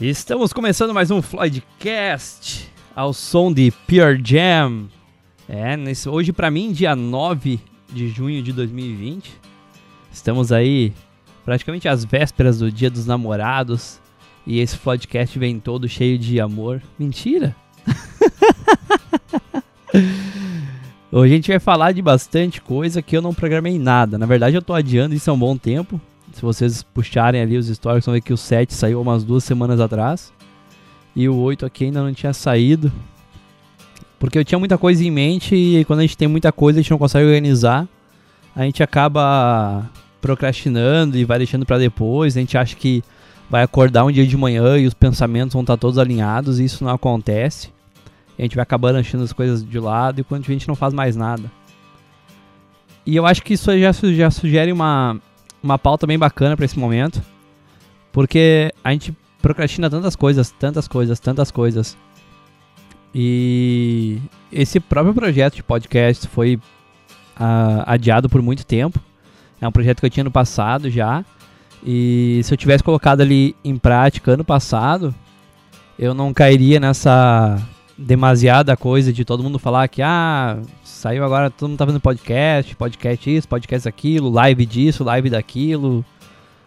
Estamos começando mais um Floydcast ao som de Pure Jam. É, nesse, hoje para mim, dia 9 de junho de 2020. Estamos aí praticamente às vésperas do Dia dos Namorados e esse podcast vem todo cheio de amor. Mentira! hoje a gente vai falar de bastante coisa que eu não programei nada. Na verdade, eu tô adiando isso há um bom tempo. Se vocês puxarem ali os stories, vão ver que o 7 saiu umas duas semanas atrás. E o 8 aqui ainda não tinha saído. Porque eu tinha muita coisa em mente e quando a gente tem muita coisa a gente não consegue organizar. A gente acaba procrastinando e vai deixando para depois. A gente acha que vai acordar um dia de manhã e os pensamentos vão estar todos alinhados e isso não acontece. A gente vai acabando achando as coisas de lado e quando a gente não faz mais nada. E eu acho que isso já sugere uma, uma pauta bem bacana para esse momento, porque a gente procrastina tantas coisas, tantas coisas, tantas coisas. E esse próprio projeto de podcast foi uh, adiado por muito tempo. É um projeto que eu tinha no passado já. E se eu tivesse colocado ali em prática ano passado, eu não cairia nessa demasiada coisa de todo mundo falar que ah, saiu agora, todo mundo tá fazendo podcast, podcast isso, podcast aquilo, live disso, live daquilo.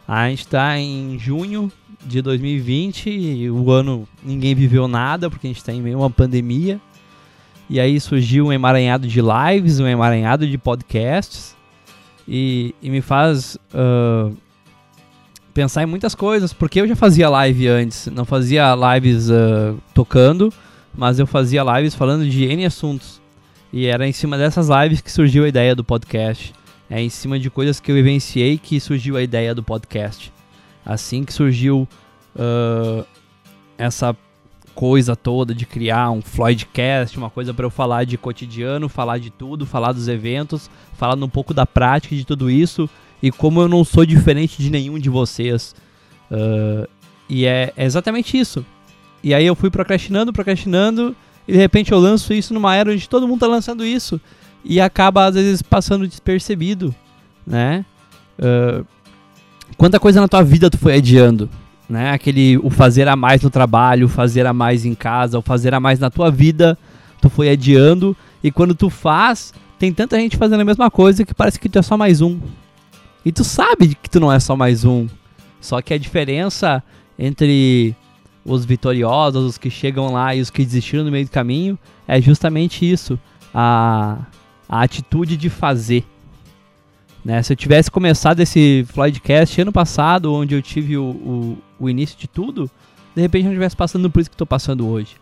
A gente tá em junho de 2020 e o ano ninguém viveu nada porque a gente tá em meio a uma pandemia. E aí surgiu um emaranhado de lives, um emaranhado de podcasts. E, e me faz uh, pensar em muitas coisas, porque eu já fazia live antes, não fazia lives uh, tocando, mas eu fazia lives falando de N assuntos. E era em cima dessas lives que surgiu a ideia do podcast. É em cima de coisas que eu vivenciei que surgiu a ideia do podcast. Assim que surgiu uh, essa coisa toda de criar um Floydcast, uma coisa para eu falar de cotidiano, falar de tudo, falar dos eventos, falar um pouco da prática de tudo isso e como eu não sou diferente de nenhum de vocês. Uh, e é, é exatamente isso. E aí eu fui procrastinando, procrastinando, e de repente eu lanço isso numa era onde todo mundo tá lançando isso. E acaba, às vezes, passando despercebido, né? Uh, quanta coisa na tua vida tu foi adiando, né? Aquele, o fazer a mais no trabalho, o fazer a mais em casa, o fazer a mais na tua vida, tu foi adiando. E quando tu faz, tem tanta gente fazendo a mesma coisa que parece que tu é só mais um. E tu sabe que tu não é só mais um. Só que a diferença entre os vitoriosos, os que chegam lá e os que desistiram no meio do caminho, é justamente isso, a, a atitude de fazer. Né? Se eu tivesse começado esse Floydcast ano passado, onde eu tive o, o, o início de tudo, de repente não estivesse passando por isso que estou passando hoje.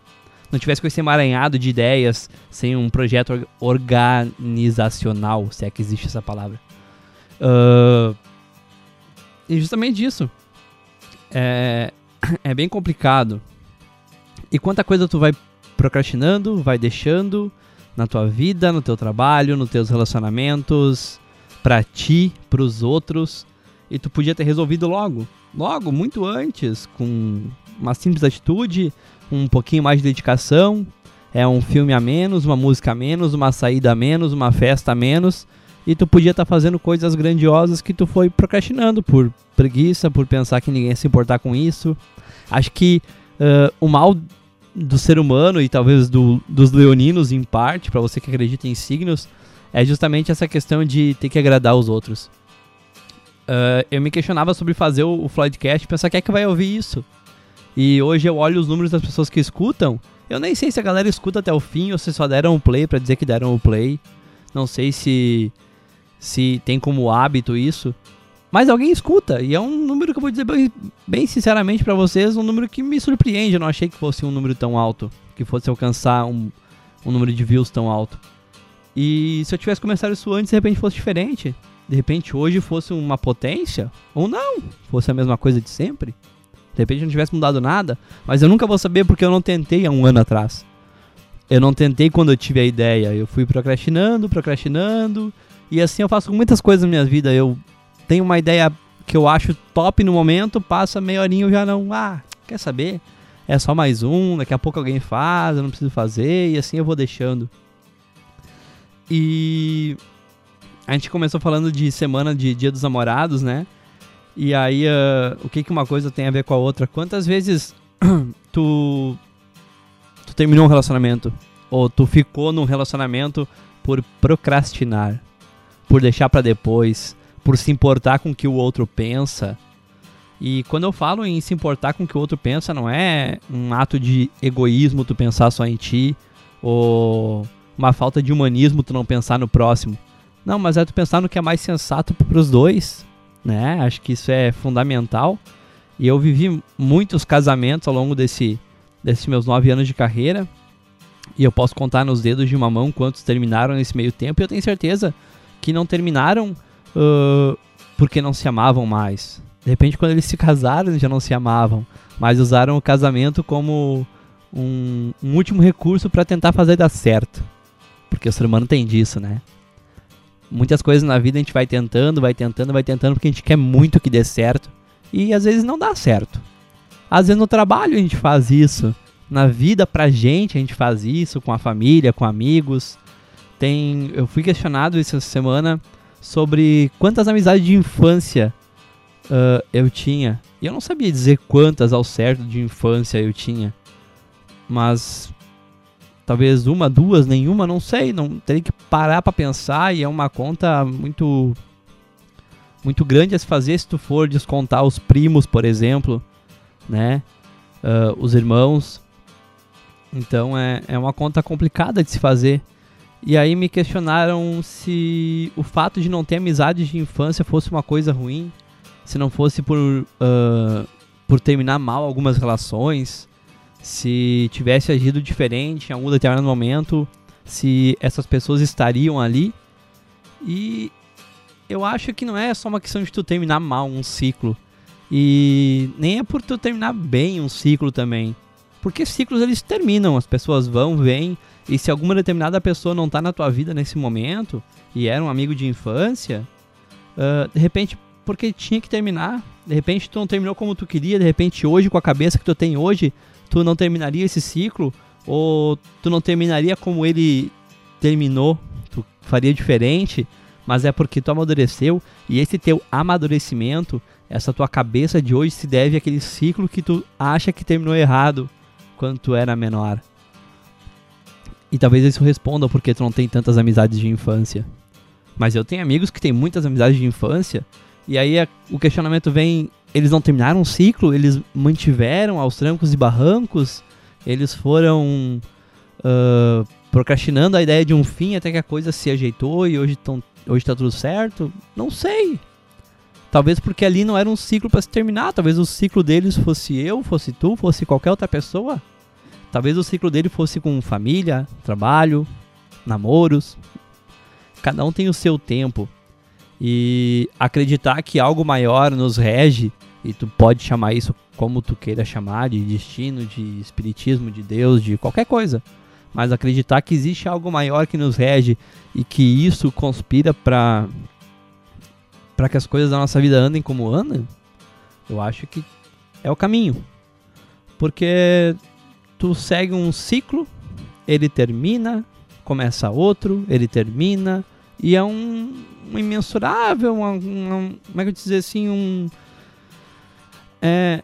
Não tivesse com esse emaranhado de ideias, sem um projeto organizacional, se é que existe essa palavra. Uh, e justamente isso. É, é bem complicado. E quanta coisa tu vai procrastinando, vai deixando na tua vida, no teu trabalho, nos teus relacionamentos, para ti, para os outros, e tu podia ter resolvido logo, logo, muito antes, com uma simples atitude, um pouquinho mais de dedicação, é um filme a menos, uma música a menos, uma saída a menos, uma festa a menos, e tu podia estar tá fazendo coisas grandiosas que tu foi procrastinando por preguiça, por pensar que ninguém ia se importar com isso. Acho que uh, o mal do ser humano e talvez do, dos leoninos em parte, para você que acredita em signos, é justamente essa questão de ter que agradar os outros. Uh, eu me questionava sobre fazer o, o Floydcast pensar quem é que vai ouvir isso. E hoje eu olho os números das pessoas que escutam. Eu nem sei se a galera escuta até o fim ou se só deram o play para dizer que deram o play. Não sei se se tem como hábito isso. Mas alguém escuta, e é um número que eu vou dizer bem, bem sinceramente para vocês, um número que me surpreende. Eu não achei que fosse um número tão alto, que fosse alcançar um, um número de views tão alto. E se eu tivesse começado isso antes, de repente fosse diferente. De repente hoje fosse uma potência, ou não, fosse a mesma coisa de sempre. De repente não tivesse mudado nada, mas eu nunca vou saber porque eu não tentei há um ano atrás. Eu não tentei quando eu tive a ideia, eu fui procrastinando, procrastinando, e assim eu faço muitas coisas na minha vida. Eu tenho uma ideia que eu acho top no momento, passa meia horinha eu já não. Ah, quer saber? É só mais um, daqui a pouco alguém faz, eu não preciso fazer, e assim eu vou deixando. E a gente começou falando de semana de Dia dos Namorados, né? E aí, uh, o que, que uma coisa tem a ver com a outra? Quantas vezes tu tu terminou um relacionamento ou tu ficou num relacionamento por procrastinar, por deixar para depois, por se importar com o que o outro pensa. E quando eu falo em se importar com o que o outro pensa, não é um ato de egoísmo tu pensar só em ti, ou uma falta de humanismo tu não pensar no próximo. Não, mas é tu pensar no que é mais sensato para os dois, né? Acho que isso é fundamental. E eu vivi muitos casamentos ao longo desse, desses meus nove anos de carreira. E eu posso contar nos dedos de uma mão quantos terminaram nesse meio tempo. E eu tenho certeza que não terminaram uh, porque não se amavam mais. De repente, quando eles se casaram, já não se amavam. Mas usaram o casamento como um, um último recurso para tentar fazer dar certo. Porque o ser humano tem disso, né? Muitas coisas na vida a gente vai tentando, vai tentando, vai tentando porque a gente quer muito que dê certo e às vezes não dá certo. Às vezes no trabalho a gente faz isso, na vida pra gente a gente faz isso com a família, com amigos. Tem, eu fui questionado essa semana sobre quantas amizades de infância uh, eu tinha. E eu não sabia dizer quantas ao certo de infância eu tinha. Mas talvez uma, duas, nenhuma, não sei, não teria que parar para pensar e é uma conta muito muito grande a se fazer se tu for descontar os primos, por exemplo, né? Uh, os irmãos. Então é, é uma conta complicada de se fazer. E aí me questionaram se o fato de não ter amizades de infância fosse uma coisa ruim, se não fosse por, uh, por terminar mal algumas relações, se tivesse agido diferente em algum determinado momento, se essas pessoas estariam ali. E eu acho que não é só uma questão de tu terminar mal um ciclo. E nem é por tu terminar bem um ciclo também. Porque ciclos eles terminam, as pessoas vão, vêm, e se alguma determinada pessoa não tá na tua vida nesse momento, e era um amigo de infância, uh, de repente, porque tinha que terminar, de repente tu não terminou como tu queria, de repente hoje, com a cabeça que tu tem hoje, tu não terminaria esse ciclo, ou tu não terminaria como ele terminou, tu faria diferente, mas é porque tu amadureceu e esse teu amadurecimento, essa tua cabeça de hoje se deve àquele ciclo que tu acha que terminou errado quando era menor. E talvez isso responda porque tu não tem tantas amizades de infância. Mas eu tenho amigos que têm muitas amizades de infância e aí o questionamento vem eles não terminaram um ciclo, eles mantiveram aos trancos e barrancos, eles foram uh, procrastinando a ideia de um fim até que a coisa se ajeitou e hoje, tão, hoje tá tudo certo? Não sei. Talvez porque ali não era um ciclo para se terminar, talvez o ciclo deles fosse eu, fosse tu, fosse qualquer outra pessoa. Talvez o ciclo dele fosse com família, trabalho, namoros. Cada um tem o seu tempo. E acreditar que algo maior nos rege, e tu pode chamar isso como tu queira chamar, de destino, de espiritismo, de Deus, de qualquer coisa. Mas acreditar que existe algo maior que nos rege e que isso conspira para para que as coisas da nossa vida andem como andam, eu acho que é o caminho. Porque tu segue um ciclo, ele termina, começa outro, ele termina, e é um, um imensurável, como é que eu dizer assim, um. É,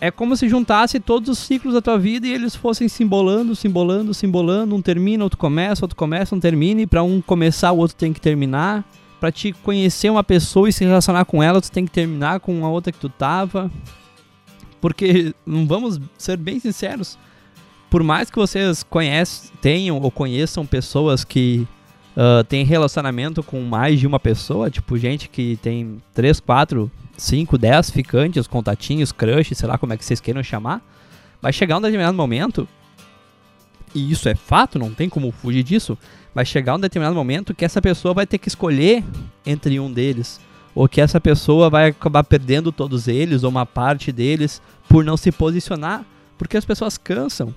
é como se juntasse todos os ciclos da tua vida e eles fossem simbolando, simbolando, simbolando. Um termina, outro começa, outro começa, um termina. E para um começar, o outro tem que terminar. Para te conhecer uma pessoa e se relacionar com ela, tu tem que terminar com a outra que tu tava. Porque, não vamos ser bem sinceros, por mais que vocês conhecem, tenham ou conheçam pessoas que uh, têm relacionamento com mais de uma pessoa, tipo gente que tem 3, 4, 5, 10 ficantes, contatinhos, crush, sei lá como é que vocês queiram chamar, vai chegar um determinado momento, e isso é fato, não tem como fugir disso, vai chegar um determinado momento que essa pessoa vai ter que escolher entre um deles, ou que essa pessoa vai acabar perdendo todos eles, ou uma parte deles, por não se posicionar, porque as pessoas cansam,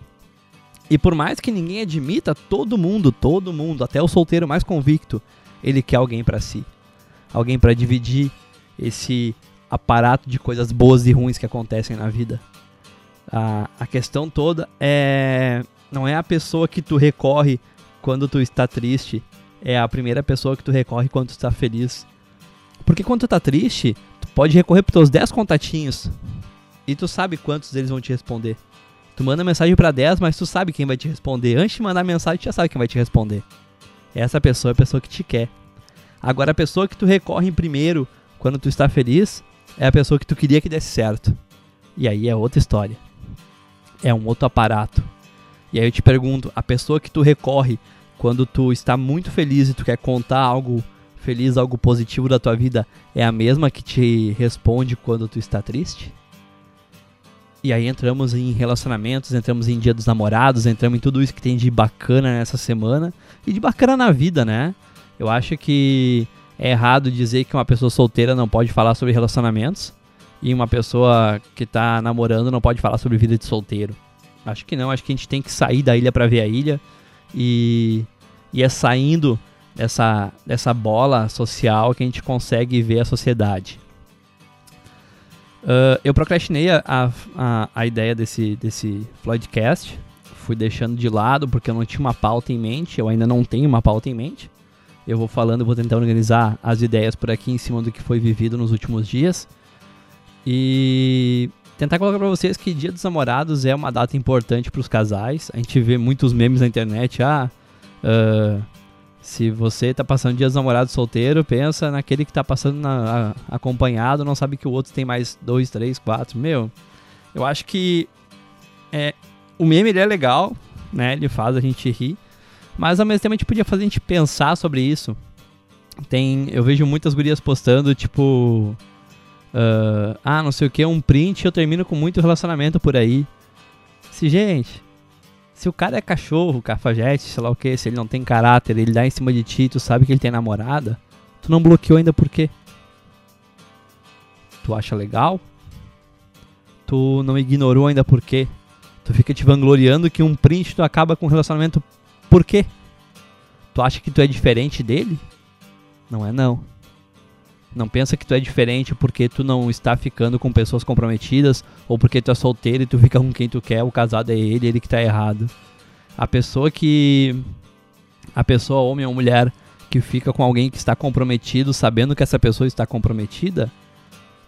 e por mais que ninguém admita, todo mundo, todo mundo, até o solteiro mais convicto, ele quer alguém para si. Alguém para dividir esse aparato de coisas boas e ruins que acontecem na vida. A, a questão toda é não é a pessoa que tu recorre quando tu está triste, é a primeira pessoa que tu recorre quando tu está feliz. Porque quando tu tá triste, tu pode recorrer pros teus 10 contatinhos. E tu sabe quantos deles vão te responder. Tu manda mensagem para 10, mas tu sabe quem vai te responder. Antes de mandar mensagem, tu já sabe quem vai te responder. Essa pessoa é a pessoa que te quer. Agora, a pessoa que tu recorre em primeiro quando tu está feliz é a pessoa que tu queria que desse certo. E aí é outra história. É um outro aparato. E aí eu te pergunto, a pessoa que tu recorre quando tu está muito feliz e tu quer contar algo feliz, algo positivo da tua vida, é a mesma que te responde quando tu está triste? E aí entramos em relacionamentos, entramos em dia dos namorados, entramos em tudo isso que tem de bacana nessa semana e de bacana na vida, né? Eu acho que é errado dizer que uma pessoa solteira não pode falar sobre relacionamentos e uma pessoa que está namorando não pode falar sobre vida de solteiro. Acho que não, acho que a gente tem que sair da ilha para ver a ilha e, e é saindo dessa, dessa bola social que a gente consegue ver a sociedade. Uh, eu procrastinei a, a, a, ideia desse, desse Floydcast, fui deixando de lado porque eu não tinha uma pauta em mente, eu ainda não tenho uma pauta em mente. Eu vou falando, vou tentar organizar as ideias por aqui em cima do que foi vivido nos últimos dias. E tentar colocar para vocês que Dia dos Namorados é uma data importante para os casais. A gente vê muitos memes na internet, ah, uh, se você tá passando dias namorado solteiro, pensa naquele que tá passando na, a, acompanhado, não sabe que o outro tem mais dois, três, quatro. Meu, eu acho que é, o meme ele é legal, né? Ele faz a gente rir, mas ao mesmo tempo a gente podia fazer a gente pensar sobre isso. Tem, eu vejo muitas gurias postando tipo, uh, ah, não sei o que, um print, eu termino com muito relacionamento por aí. Se gente, se o cara é cachorro, cafajeste, sei lá o que, se ele não tem caráter, ele dá em cima de ti, tu sabe que ele tem namorada, tu não bloqueou ainda por quê? Tu acha legal? Tu não ignorou ainda por quê? Tu fica te vangloriando que um print tu acaba com um relacionamento por quê? Tu acha que tu é diferente dele? Não é não. Não pensa que tu é diferente porque tu não está ficando com pessoas comprometidas ou porque tu é solteiro e tu fica com quem tu quer, o casado é ele, ele que tá errado. A pessoa que a pessoa homem ou mulher que fica com alguém que está comprometido, sabendo que essa pessoa está comprometida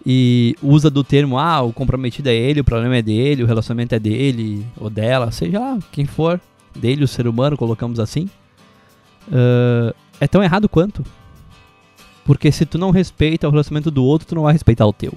e usa do termo ah, o comprometido é ele, o problema é dele, o relacionamento é dele ou dela, seja lá quem for, dele o ser humano, colocamos assim. Uh, é tão errado quanto. Porque se tu não respeita o relacionamento do outro, tu não vai respeitar o teu.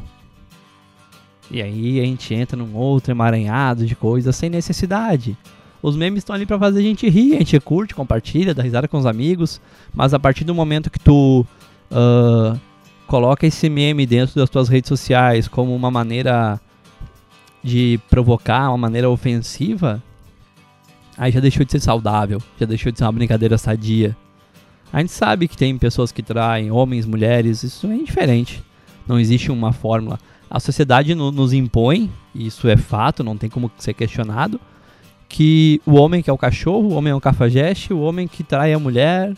E aí a gente entra num outro emaranhado de coisas sem necessidade. Os memes estão ali para fazer a gente rir, a gente curte, compartilha, dá risada com os amigos, mas a partir do momento que tu uh, coloca esse meme dentro das tuas redes sociais como uma maneira de provocar, uma maneira ofensiva, aí já deixou de ser saudável, já deixou de ser uma brincadeira sadia. A gente sabe que tem pessoas que traem, homens, mulheres, isso é indiferente. Não existe uma fórmula. A sociedade no, nos impõe, isso é fato, não tem como ser questionado, que o homem que é o cachorro, o homem é o cafajeste, o homem que trai a mulher,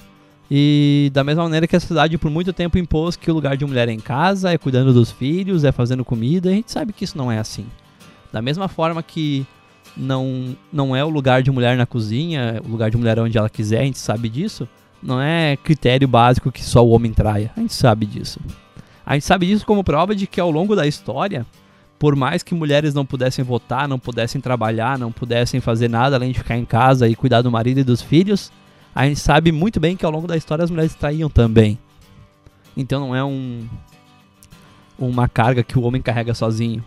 e da mesma maneira que a sociedade por muito tempo impôs que o lugar de mulher é em casa, é cuidando dos filhos, é fazendo comida, a gente sabe que isso não é assim. Da mesma forma que não, não é o lugar de mulher na cozinha, o lugar de mulher onde ela quiser, a gente sabe disso, não é critério básico que só o homem traia. A gente sabe disso. A gente sabe disso como prova de que ao longo da história, por mais que mulheres não pudessem votar, não pudessem trabalhar, não pudessem fazer nada além de ficar em casa e cuidar do marido e dos filhos, a gente sabe muito bem que ao longo da história as mulheres traíam também. Então não é um uma carga que o homem carrega sozinho.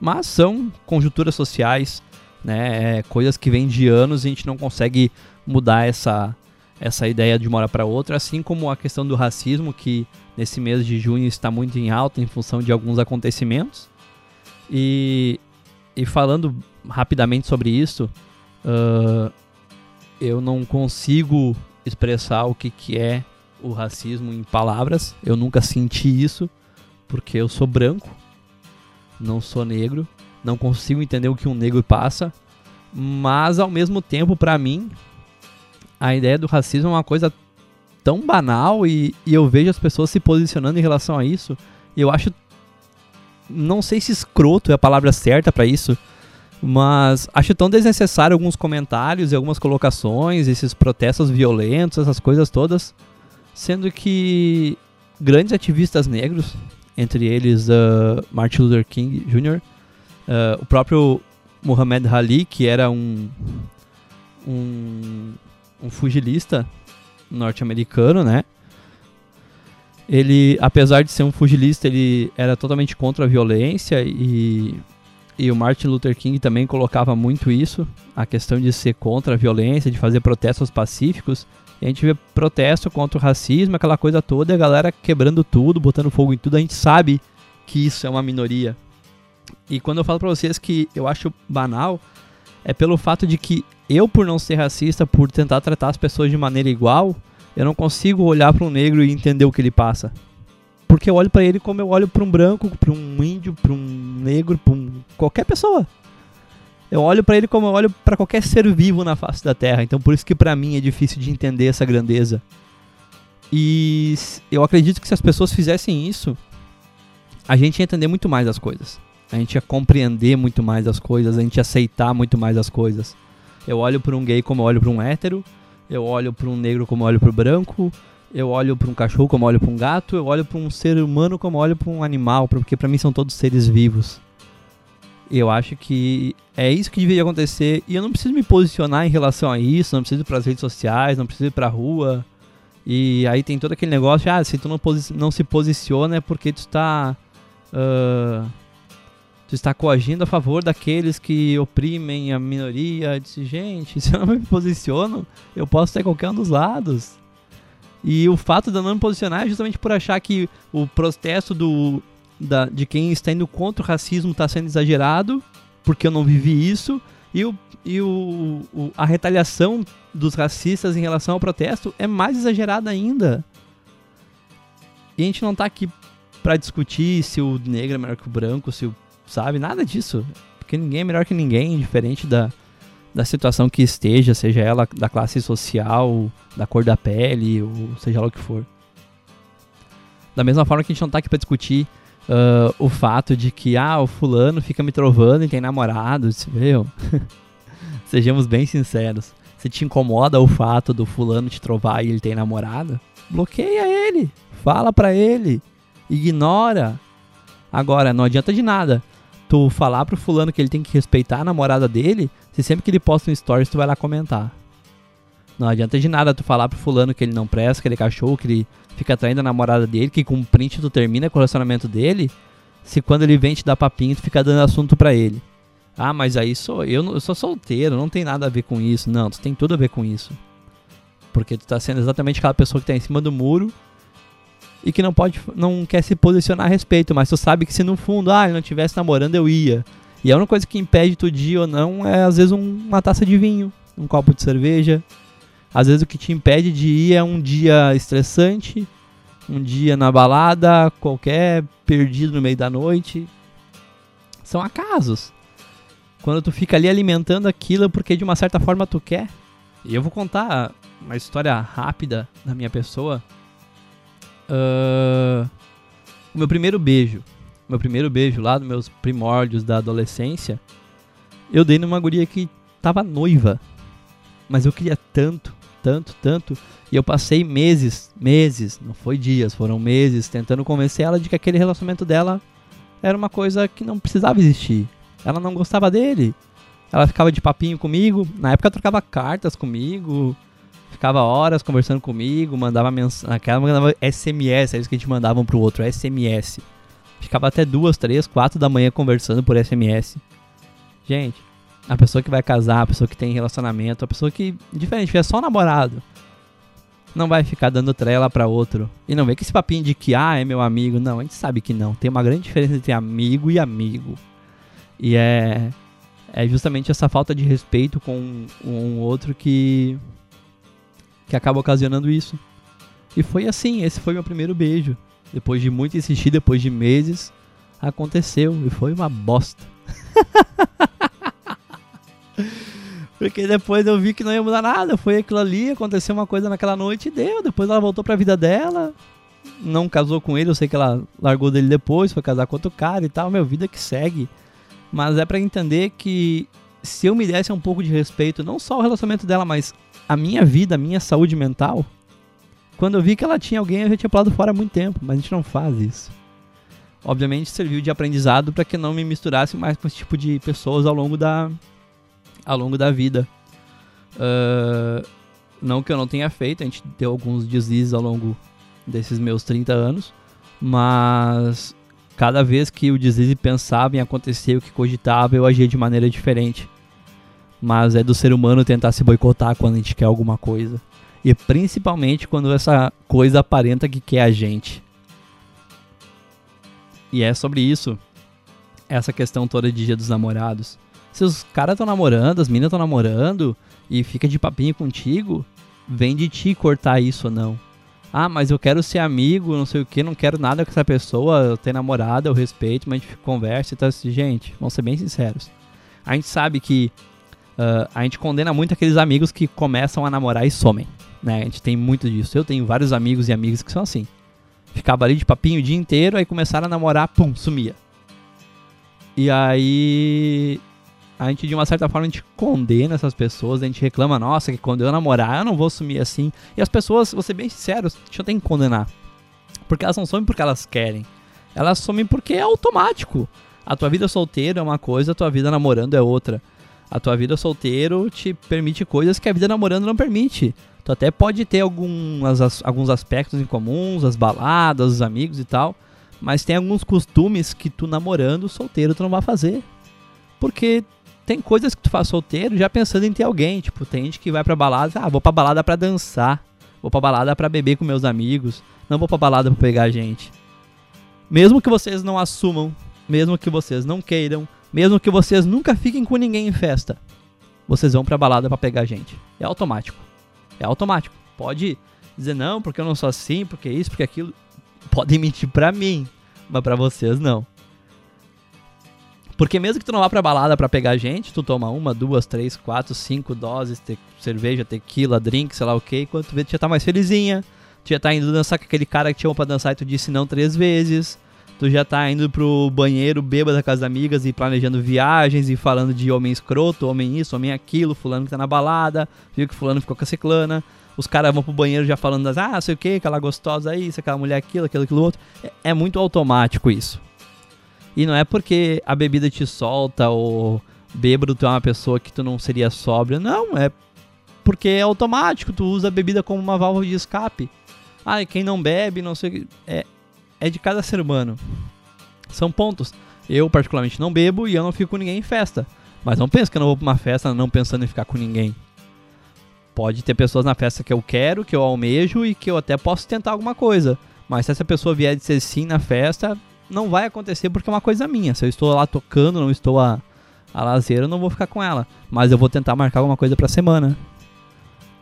Mas são conjunturas sociais, né, é, coisas que vêm de anos e a gente não consegue mudar essa essa ideia de uma hora para outra, assim como a questão do racismo, que nesse mês de junho está muito em alta em função de alguns acontecimentos. E, e falando rapidamente sobre isso, uh, eu não consigo expressar o que, que é o racismo em palavras. Eu nunca senti isso, porque eu sou branco, não sou negro, não consigo entender o que um negro passa. Mas ao mesmo tempo, para mim, a ideia do racismo é uma coisa tão banal e, e eu vejo as pessoas se posicionando em relação a isso. E eu acho. Não sei se escroto é a palavra certa para isso, mas acho tão desnecessário alguns comentários e algumas colocações, esses protestos violentos, essas coisas todas, sendo que grandes ativistas negros, entre eles uh, Martin Luther King Jr., Uh, o próprio Muhammad Ali, que era um, um, um fugilista norte-americano, né? Ele, apesar de ser um fugilista, ele era totalmente contra a violência e, e o Martin Luther King também colocava muito isso, a questão de ser contra a violência, de fazer protestos pacíficos. E a gente vê protesto contra o racismo, aquela coisa toda, a galera quebrando tudo, botando fogo em tudo. A gente sabe que isso é uma minoria. E quando eu falo pra vocês que eu acho banal, é pelo fato de que eu, por não ser racista, por tentar tratar as pessoas de maneira igual, eu não consigo olhar para um negro e entender o que ele passa. Porque eu olho para ele como eu olho para um branco, para um índio, para um negro, para um... qualquer pessoa. Eu olho para ele como eu olho para qualquer ser vivo na face da Terra. Então por isso que para mim é difícil de entender essa grandeza. E eu acredito que se as pessoas fizessem isso, a gente ia entender muito mais as coisas. A gente ia compreender muito mais as coisas, a gente ia aceitar muito mais as coisas. Eu olho para um gay como eu olho para um hétero, eu olho para um negro como eu olho para o branco, eu olho para um cachorro como eu olho para um gato, eu olho para um ser humano como eu olho para um animal, porque para mim são todos seres vivos. Eu acho que é isso que deveria acontecer e eu não preciso me posicionar em relação a isso, não preciso ir para as redes sociais, não preciso ir para a rua. E aí tem todo aquele negócio, ah, se tu não, não se posiciona é porque tu está uh, tu está coagindo a favor daqueles que oprimem a minoria. Eu disse, gente, se eu não me posiciono, eu posso ser qualquer um dos lados. E o fato de eu não me posicionar é justamente por achar que o protesto do, da, de quem está indo contra o racismo está sendo exagerado, porque eu não vivi isso, e, o, e o, o, a retaliação dos racistas em relação ao protesto é mais exagerada ainda. E a gente não está aqui para discutir se o negro é melhor que o branco, se o sabe? Nada disso. Porque ninguém é melhor que ninguém, diferente da, da situação que esteja, seja ela da classe social, da cor da pele, ou seja lá o que for. Da mesma forma que a gente não tá aqui pra discutir uh, o fato de que, ah, o fulano fica me trovando e tem namorado, meu. Sejamos bem sinceros. Se te incomoda o fato do fulano te trovar e ele tem namorada, bloqueia ele. Fala pra ele. Ignora. Agora, não adianta de nada tu falar pro fulano que ele tem que respeitar a namorada dele, se sempre que ele posta um stories tu vai lá comentar. Não adianta de nada tu falar pro fulano que ele não presta, que ele é cachorro, que ele fica traindo a namorada dele, que com print tu termina com o relacionamento dele, se quando ele vem te dar papinho tu fica dando assunto para ele. Ah, mas aí sou eu, eu sou solteiro, não tem nada a ver com isso. Não, tu tem tudo a ver com isso. Porque tu tá sendo exatamente aquela pessoa que tá em cima do muro e que não pode, não quer se posicionar a respeito, mas tu sabe que se no fundo, ah, ele não tivesse namorando, eu ia. E a única coisa que impede tu de ir ou não é às vezes um, uma taça de vinho, um copo de cerveja. Às vezes o que te impede de ir é um dia estressante, um dia na balada, qualquer perdido no meio da noite. São acasos. Quando tu fica ali alimentando aquilo porque de uma certa forma tu quer. E eu vou contar uma história rápida da minha pessoa Uh, o meu primeiro beijo. Meu primeiro beijo lá dos meus primórdios da adolescência. Eu dei numa guria que tava noiva. Mas eu queria tanto, tanto, tanto. E eu passei meses, meses, não foi dias, foram meses, tentando convencer ela de que aquele relacionamento dela era uma coisa que não precisava existir. Ela não gostava dele. Ela ficava de papinho comigo. Na época trocava cartas comigo ficava horas conversando comigo, mandava mensagem, aquela mandava SMS, é isso que a gente mandava pro outro, SMS. Ficava até duas, três, quatro da manhã conversando por SMS. Gente, a pessoa que vai casar, a pessoa que tem relacionamento, a pessoa que, diferente, é só namorado, não vai ficar dando trela para outro. E não vem que esse papinho de que, ah, é meu amigo. Não, a gente sabe que não. Tem uma grande diferença entre amigo e amigo. E é, é justamente essa falta de respeito com um outro que que acaba ocasionando isso. E foi assim, esse foi meu primeiro beijo. Depois de muito insistir, depois de meses, aconteceu e foi uma bosta. Porque depois eu vi que não ia mudar nada, foi aquilo ali, aconteceu uma coisa naquela noite e deu. Depois ela voltou pra vida dela, não casou com ele, eu sei que ela largou dele depois, foi casar com outro cara e tal, meu, vida que segue. Mas é para entender que se eu me desse um pouco de respeito, não só o relacionamento dela, mas a minha vida, a minha saúde mental, quando eu vi que ela tinha alguém, eu já tinha pulado fora há muito tempo, mas a gente não faz isso. obviamente serviu de aprendizado para que não me misturasse mais com esse tipo de pessoas ao longo da, ao longo da vida. Uh, não que eu não tenha feito, a gente deu alguns deslizes ao longo desses meus 30 anos, mas cada vez que o deslize pensava em acontecer o que cogitava, eu agia de maneira diferente. Mas é do ser humano tentar se boicotar quando a gente quer alguma coisa. E principalmente quando essa coisa aparenta que quer a gente. E é sobre isso, essa questão toda de dia dos namorados. Se os caras estão namorando, as meninas estão namorando e fica de papinho contigo, vem de ti cortar isso ou não. Ah, mas eu quero ser amigo, não sei o que, não quero nada com essa pessoa, eu tenho namorada, eu respeito, mas a gente conversa e assim, gente, vamos ser bem sinceros. A gente sabe que uh, a gente condena muito aqueles amigos que começam a namorar e somem. Né? A gente tem muito disso. Eu tenho vários amigos e amigas que são assim. Ficava ali de papinho o dia inteiro, aí começaram a namorar, pum, sumia. E aí a gente de uma certa forma a gente condena essas pessoas, a gente reclama, nossa, que quando eu namorar eu não vou sumir assim. E as pessoas, vou ser bem sincero, não tem que condenar. Porque elas não somem porque elas querem. Elas somem porque é automático. A tua vida solteira é uma coisa, a tua vida namorando é outra. A tua vida solteiro te permite coisas que a vida namorando não permite. Tu até pode ter algumas, alguns aspectos em comuns, as baladas, os amigos e tal, mas tem alguns costumes que tu namorando solteiro tu não vai fazer. Porque tem coisas que tu faz solteiro já pensando em ter alguém. Tipo, tem gente que vai pra balada, ah, vou pra balada pra dançar. Vou pra balada pra beber com meus amigos. Não vou pra balada pra pegar gente. Mesmo que vocês não assumam, mesmo que vocês não queiram, mesmo que vocês nunca fiquem com ninguém em festa, vocês vão pra balada pra pegar gente. É automático. É automático. Pode dizer não, porque eu não sou assim, porque isso, porque aquilo. Podem mentir pra mim, mas pra vocês não. Porque mesmo que tu não vá pra balada pra pegar gente, tu toma uma, duas, três, quatro, cinco doses, de cerveja, tequila, drink, sei lá o que, quando tu vê, tu já tá mais felizinha. Tu já tá indo dançar com aquele cara que te chamou pra dançar e tu disse não três vezes. Tu já tá indo pro banheiro bêbado da casa das amigas e planejando viagens e falando de homem escroto, homem isso, homem aquilo, fulano que tá na balada, viu que fulano ficou com a ciclana. Os caras vão pro banheiro já falando das, ah, sei o que, aquela gostosa aí, aquela mulher aquilo, aquilo, aquilo outro. É, é muito automático isso. E não é porque a bebida te solta ou bêbado tu é uma pessoa que tu não seria sóbria. Não, é porque é automático, tu usa a bebida como uma válvula de escape. Ah, quem não bebe, não sei é é de cada ser humano. São pontos. Eu particularmente não bebo e eu não fico com ninguém em festa. Mas não penso que eu não vou pra uma festa não pensando em ficar com ninguém. Pode ter pessoas na festa que eu quero, que eu almejo e que eu até posso tentar alguma coisa. Mas se essa pessoa vier dizer sim na festa, não vai acontecer porque é uma coisa minha. Se eu estou lá tocando, não estou a, a lazer, eu não vou ficar com ela. Mas eu vou tentar marcar alguma coisa pra semana.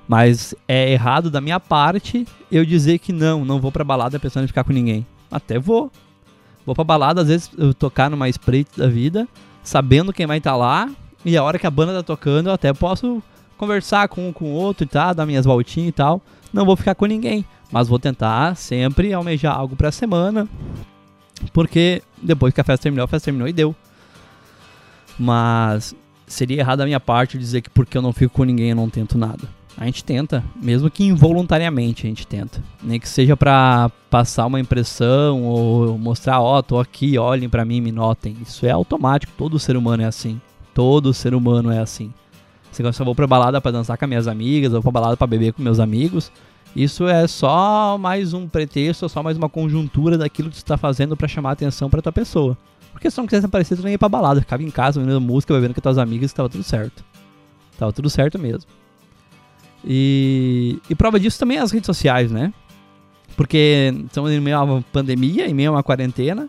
Mas é errado da minha parte eu dizer que não, não vou pra balada pensando em ficar com ninguém. Até vou. Vou pra balada, às vezes tocar numa spray da vida, sabendo quem vai estar tá lá, e a hora que a banda tá tocando, eu até posso conversar com um com o outro e tal, dar minhas voltinhas e tal. Não vou ficar com ninguém, mas vou tentar sempre almejar algo pra semana, porque depois que a festa terminou, a festa terminou e deu. Mas seria errado da minha parte dizer que porque eu não fico com ninguém eu não tento nada. A gente tenta, mesmo que involuntariamente a gente tenta. Nem que seja para passar uma impressão ou mostrar, ó, oh, tô aqui, olhem para mim, me notem. Isso é automático, todo ser humano é assim. Todo ser humano é assim. Se eu vou pra balada para dançar com minhas amigas, ou pra balada para beber com meus amigos, isso é só mais um pretexto, só mais uma conjuntura daquilo que tu está fazendo para chamar a atenção para tua pessoa. Porque se não quisesse aparecer, tu nem ia pra balada, ficava em casa ouvindo música, bebendo com tuas amigas, que tava tudo certo. Tava tudo certo mesmo. E, e prova disso também é as redes sociais, né? Porque estamos em meio a uma pandemia, em meio a uma quarentena.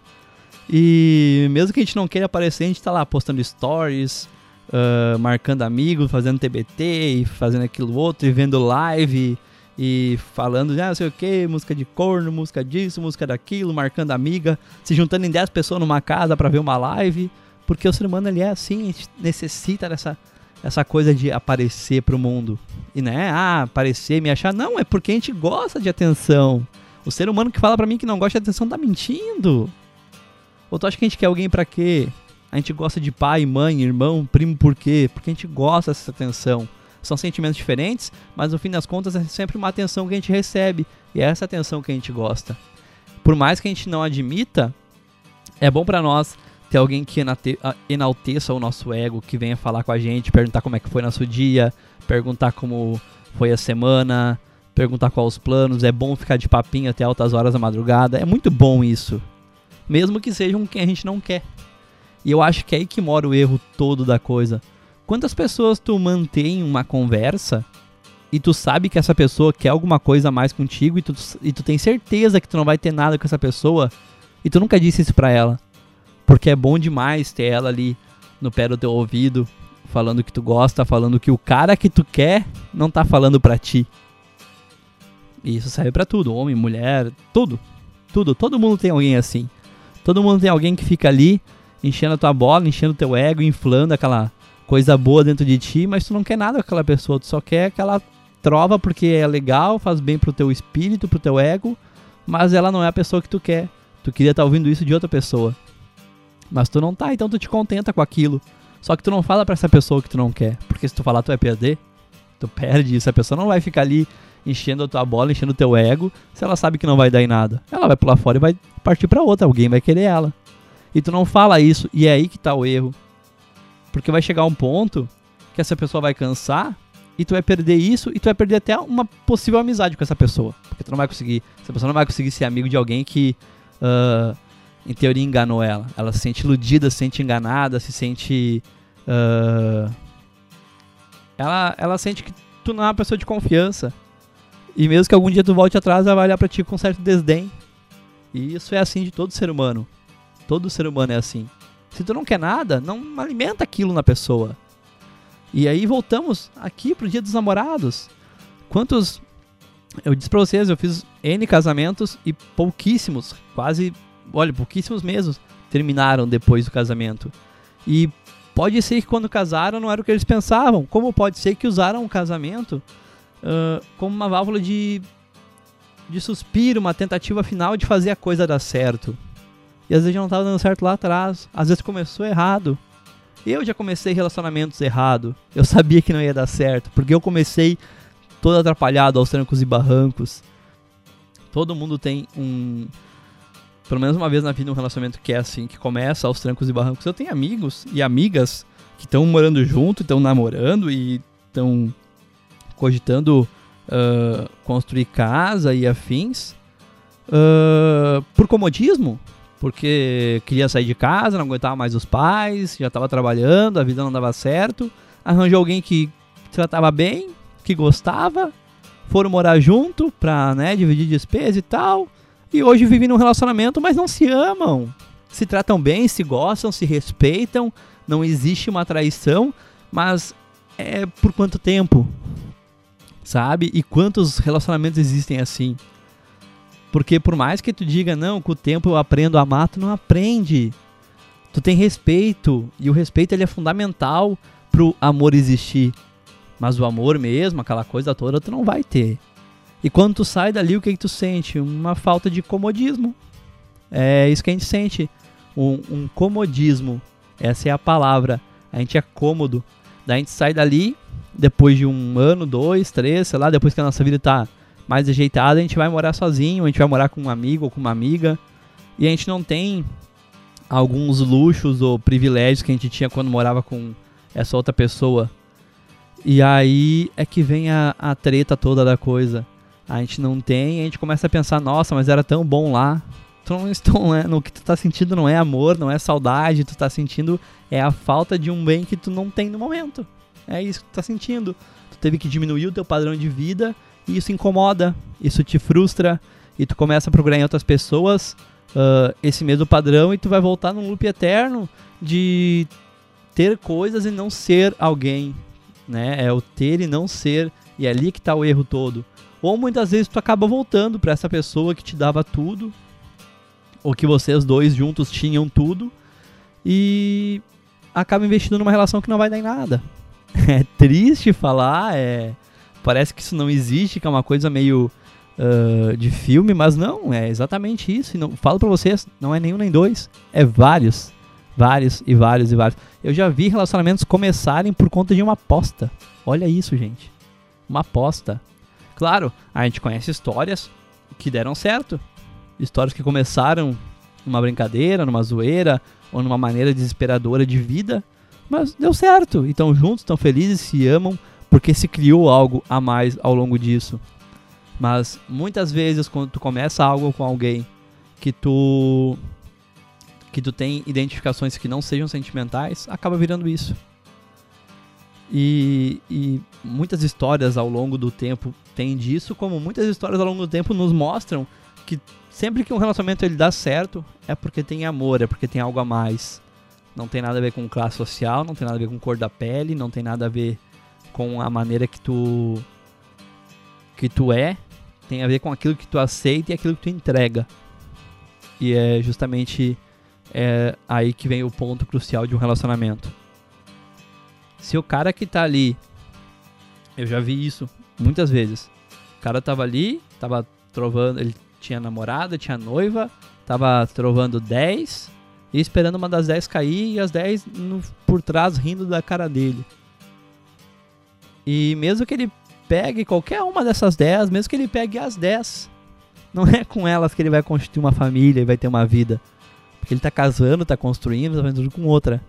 E mesmo que a gente não queira aparecer, a gente tá lá postando stories, uh, marcando amigos, fazendo TBT e fazendo aquilo outro, e vendo live e falando, ah, não sei o que, música de corno, música disso, música daquilo, marcando amiga, se juntando em 10 pessoas numa casa para ver uma live, porque o ser humano ali é assim, a gente necessita dessa essa coisa de aparecer pro mundo. E né, ah, aparecer, me achar, não, é porque a gente gosta de atenção. O ser humano que fala para mim que não gosta de atenção tá mentindo. Ou tu acha que a gente quer alguém para quê? A gente gosta de pai, mãe, irmão, primo por quê? Porque a gente gosta dessa atenção são sentimentos diferentes, mas no fim das contas é sempre uma atenção que a gente recebe e é essa atenção que a gente gosta. Por mais que a gente não admita, É bom para nós ter alguém que enalteça o nosso ego, que venha falar com a gente, perguntar como é que foi nosso dia, perguntar como foi a semana, perguntar quais os planos. É bom ficar de papinho até altas horas da madrugada. É muito bom isso. Mesmo que seja um que a gente não quer. E eu acho que é aí que mora o erro todo da coisa. Quantas pessoas tu mantém uma conversa e tu sabe que essa pessoa quer alguma coisa a mais contigo e tu, e tu tem certeza que tu não vai ter nada com essa pessoa e tu nunca disse isso pra ela. Porque é bom demais ter ela ali no pé do teu ouvido, falando que tu gosta, falando que o cara que tu quer não tá falando pra ti. E isso serve para tudo, homem, mulher, tudo. Tudo, todo mundo tem alguém assim. Todo mundo tem alguém que fica ali enchendo a tua bola, enchendo o teu ego, inflando aquela coisa boa dentro de ti, mas tu não quer nada com aquela pessoa, tu só quer aquela trova porque é legal, faz bem pro teu espírito, pro teu ego, mas ela não é a pessoa que tu quer. Tu queria estar tá ouvindo isso de outra pessoa. Mas tu não tá, então tu te contenta com aquilo. Só que tu não fala para essa pessoa que tu não quer, porque se tu falar tu vai perder. Tu perde isso, a pessoa não vai ficar ali enchendo a tua bola, enchendo o teu ego, se ela sabe que não vai dar em nada. Ela vai pular fora e vai partir para outra, alguém vai querer ela. E tu não fala isso, e é aí que tá o erro. Porque vai chegar um ponto que essa pessoa vai cansar e tu vai perder isso e tu vai perder até uma possível amizade com essa pessoa. Porque tu não vai conseguir, essa pessoa não vai conseguir ser amigo de alguém que, uh, em teoria, enganou ela. Ela se sente iludida, se sente enganada, se sente. Uh, ela, ela sente que tu não é uma pessoa de confiança. E mesmo que algum dia tu volte atrás, ela vai olhar pra ti com certo desdém. E isso é assim de todo ser humano. Todo ser humano é assim. Se tu não quer nada, não alimenta aquilo na pessoa. E aí voltamos aqui pro dia dos namorados. Quantos. Eu disse pra vocês, eu fiz N casamentos e pouquíssimos, quase. Olha, pouquíssimos mesmo, terminaram depois do casamento. E pode ser que quando casaram não era o que eles pensavam. Como pode ser que usaram o casamento uh, como uma válvula de, de suspiro, uma tentativa final de fazer a coisa dar certo. E às vezes não estava dando certo lá atrás. Às vezes começou errado. Eu já comecei relacionamentos errado. Eu sabia que não ia dar certo, porque eu comecei todo atrapalhado aos trancos e barrancos. Todo mundo tem um pelo menos uma vez na vida um relacionamento que é assim, que começa aos trancos e barrancos. Eu tenho amigos e amigas que estão morando junto, estão namorando e estão cogitando uh, construir casa e afins uh, por comodismo, porque queria sair de casa, não aguentava mais os pais, já estava trabalhando, a vida não dava certo. Arranjou alguém que tratava bem, que gostava, foram morar junto pra né, dividir despesa e tal. E hoje vivem num relacionamento, mas não se amam. Se tratam bem, se gostam, se respeitam, não existe uma traição, mas é por quanto tempo? Sabe? E quantos relacionamentos existem assim? Porque por mais que tu diga, não, com o tempo eu aprendo a amar, tu não aprende. Tu tem respeito. E o respeito ele é fundamental pro amor existir. Mas o amor mesmo, aquela coisa toda, tu não vai ter. E quando tu sai dali, o que, que tu sente? Uma falta de comodismo. É isso que a gente sente. Um, um comodismo. Essa é a palavra. A gente é cômodo. Daí a gente sai dali, depois de um ano, dois, três, sei lá, depois que a nossa vida tá mais ajeitada, a gente vai morar sozinho, a gente vai morar com um amigo ou com uma amiga. E a gente não tem alguns luxos ou privilégios que a gente tinha quando morava com essa outra pessoa. E aí é que vem a, a treta toda da coisa. A gente não tem, a gente começa a pensar, nossa, mas era tão bom lá. Então, então é, no que tu tá sentindo não é amor, não é saudade, tu tá sentindo é a falta de um bem que tu não tem no momento. É isso que tu tá sentindo. Tu teve que diminuir o teu padrão de vida e isso incomoda, isso te frustra e tu começa a procurar em outras pessoas uh, esse mesmo padrão e tu vai voltar num loop eterno de ter coisas e não ser alguém, né? É o ter e não ser e é ali que tá o erro todo. Ou muitas vezes tu acaba voltando para essa pessoa que te dava tudo, ou que vocês dois juntos tinham tudo e acaba investindo numa relação que não vai dar em nada. É triste falar, é parece que isso não existe, que é uma coisa meio uh, de filme, mas não, é exatamente isso. E não, falo pra vocês, não é nenhum nem dois, é vários. Vários e vários e vários. Eu já vi relacionamentos começarem por conta de uma aposta. Olha isso, gente. Uma aposta. Claro, a gente conhece histórias que deram certo. Histórias que começaram numa brincadeira, numa zoeira ou numa maneira desesperadora de vida, mas deu certo. Então juntos, estão felizes, se amam, porque se criou algo a mais ao longo disso. Mas muitas vezes quando tu começa algo com alguém que tu que tu tem identificações que não sejam sentimentais, acaba virando isso. E, e, muitas histórias ao longo do tempo têm disso, como muitas histórias ao longo do tempo nos mostram que sempre que um relacionamento ele dá certo, é porque tem amor, é porque tem algo a mais. Não tem nada a ver com classe social, não tem nada a ver com cor da pele, não tem nada a ver com a maneira que tu que tu é, tem a ver com aquilo que tu aceita e aquilo que tu entrega. E é justamente é aí que vem o ponto crucial de um relacionamento. Se o cara que tá ali, eu já vi isso muitas vezes. O cara tava ali, tava trovando, ele tinha namorada, tinha noiva, tava trovando 10 e esperando uma das 10 cair e as 10 no, por trás rindo da cara dele. E mesmo que ele pegue qualquer uma dessas 10, mesmo que ele pegue as 10, não é com elas que ele vai constituir uma família e vai ter uma vida. Porque ele tá casando, tá construindo, tá fazendo tudo com outra.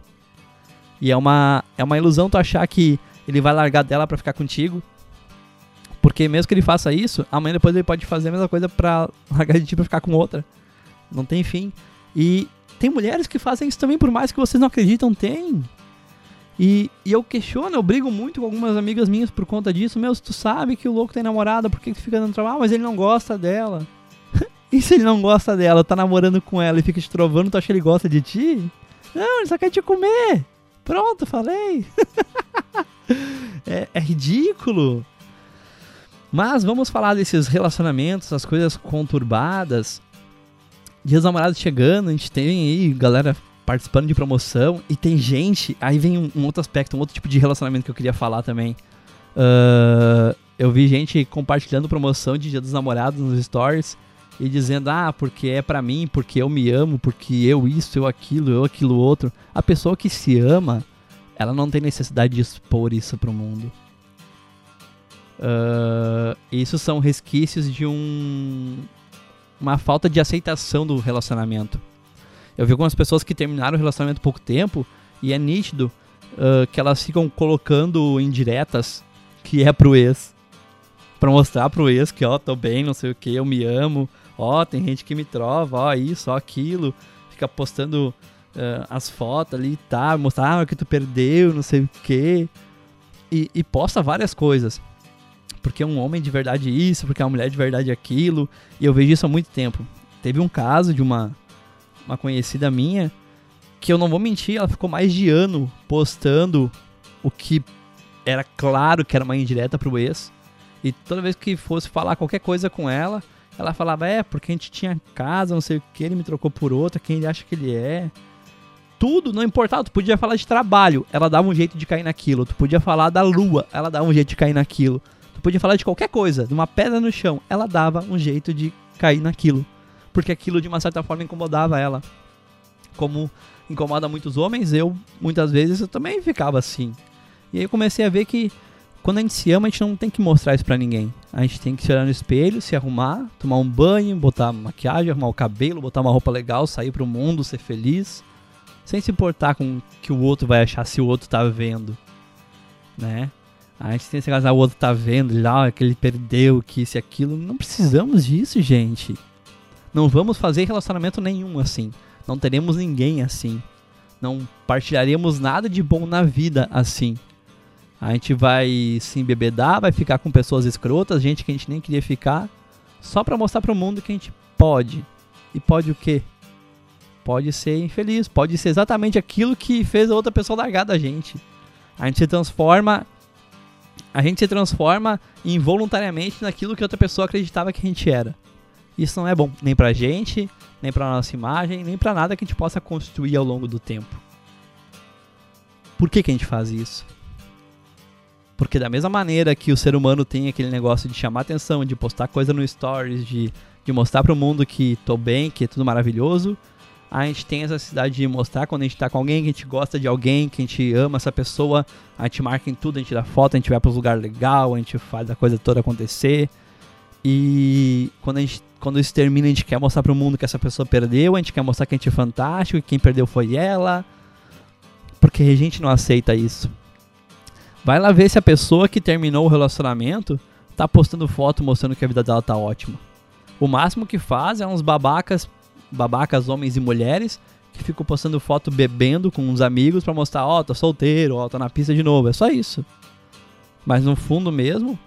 E é uma, é uma ilusão tu achar que ele vai largar dela para ficar contigo. Porque mesmo que ele faça isso, amanhã depois ele pode fazer a mesma coisa pra largar de ti pra ficar com outra. Não tem fim. E tem mulheres que fazem isso também, por mais que vocês não acreditam, tem. E, e, eu questiono, eu brigo muito com algumas amigas minhas por conta disso. Meu, se tu sabe que o louco tem namorada, por que tu fica dando trabalho? Mas ele não gosta dela. E se ele não gosta dela, tá namorando com ela e fica te trovando, tu acha que ele gosta de ti? Não, ele só quer te comer. Pronto, falei. é, é ridículo. Mas vamos falar desses relacionamentos, as coisas conturbadas. Dias namorados chegando, a gente tem aí galera participando de promoção e tem gente. Aí vem um, um outro aspecto, um outro tipo de relacionamento que eu queria falar também. Uh, eu vi gente compartilhando promoção de Dia dos Namorados nos stories e dizendo, ah, porque é para mim, porque eu me amo, porque eu isso, eu aquilo, eu aquilo outro. A pessoa que se ama, ela não tem necessidade de expor isso pro mundo. Uh, isso são resquícios de um uma falta de aceitação do relacionamento. Eu vi algumas pessoas que terminaram o relacionamento há pouco tempo e é nítido uh, que elas ficam colocando indiretas que é pro ex. Pra mostrar pro ex que, ó, tô bem, não sei o que, eu me amo, ó, tem gente que me trova, ó, isso, ó, aquilo. Fica postando uh, as fotos ali e tá, mostrar ah, que tu perdeu, não sei o que. E, e posta várias coisas. Porque é um homem de verdade isso, porque é uma mulher de verdade aquilo. E eu vejo isso há muito tempo. Teve um caso de uma, uma conhecida minha que eu não vou mentir, ela ficou mais de ano postando o que era claro que era uma indireta pro ex. E toda vez que fosse falar qualquer coisa com ela, ela falava, é, porque a gente tinha casa, não sei o que, ele me trocou por outra, quem ele acha que ele é. Tudo, não importava, tu podia falar de trabalho, ela dava um jeito de cair naquilo. Tu podia falar da lua, ela dava um jeito de cair naquilo. Tu podia falar de qualquer coisa, de uma pedra no chão, ela dava um jeito de cair naquilo. Porque aquilo de uma certa forma incomodava ela. Como incomoda muitos homens, eu muitas vezes eu também ficava assim. E aí eu comecei a ver que quando a gente se ama, a gente não tem que mostrar isso pra ninguém. A gente tem que se olhar no espelho, se arrumar, tomar um banho, botar maquiagem, arrumar o cabelo, botar uma roupa legal, sair pro mundo, ser feliz. Sem se importar com o que o outro vai achar se o outro tá vendo. Né? A gente tem esse caso, ah, o outro tá vendo lá, que ele perdeu, que isso e aquilo. Não precisamos disso, gente. Não vamos fazer relacionamento nenhum assim. Não teremos ninguém assim. Não partilharemos nada de bom na vida assim. A gente vai se embebedar, vai ficar com pessoas escrotas, gente que a gente nem queria ficar, só para mostrar para o mundo que a gente pode. E pode o quê? Pode ser infeliz, pode ser exatamente aquilo que fez a outra pessoa largar da gente. A gente se transforma a gente se transforma involuntariamente naquilo que outra pessoa acreditava que a gente era. Isso não é bom nem pra gente, nem pra nossa imagem, nem pra nada que a gente possa construir ao longo do tempo. Por que, que a gente faz isso? Porque da mesma maneira que o ser humano tem aquele negócio de chamar atenção, de postar coisa no stories, de, de mostrar para o mundo que tô bem, que é tudo maravilhoso, a gente tem essa necessidade de mostrar quando a gente tá com alguém, que a gente gosta de alguém, que a gente ama essa pessoa, a gente marca em tudo, a gente dá foto, a gente vai para os lugares legal, a gente faz a coisa toda acontecer. E quando a gente quando isso termina, a gente quer mostrar pro mundo que essa pessoa perdeu, a gente quer mostrar que a gente é fantástico, que quem perdeu foi ela. Porque a gente não aceita isso. Vai lá ver se a pessoa que terminou o relacionamento tá postando foto mostrando que a vida dela tá ótima. O máximo que faz é uns babacas, babacas homens e mulheres, que ficam postando foto bebendo com uns amigos para mostrar, ó, oh, tô solteiro, ó, oh, tô na pista de novo. É só isso. Mas no fundo mesmo,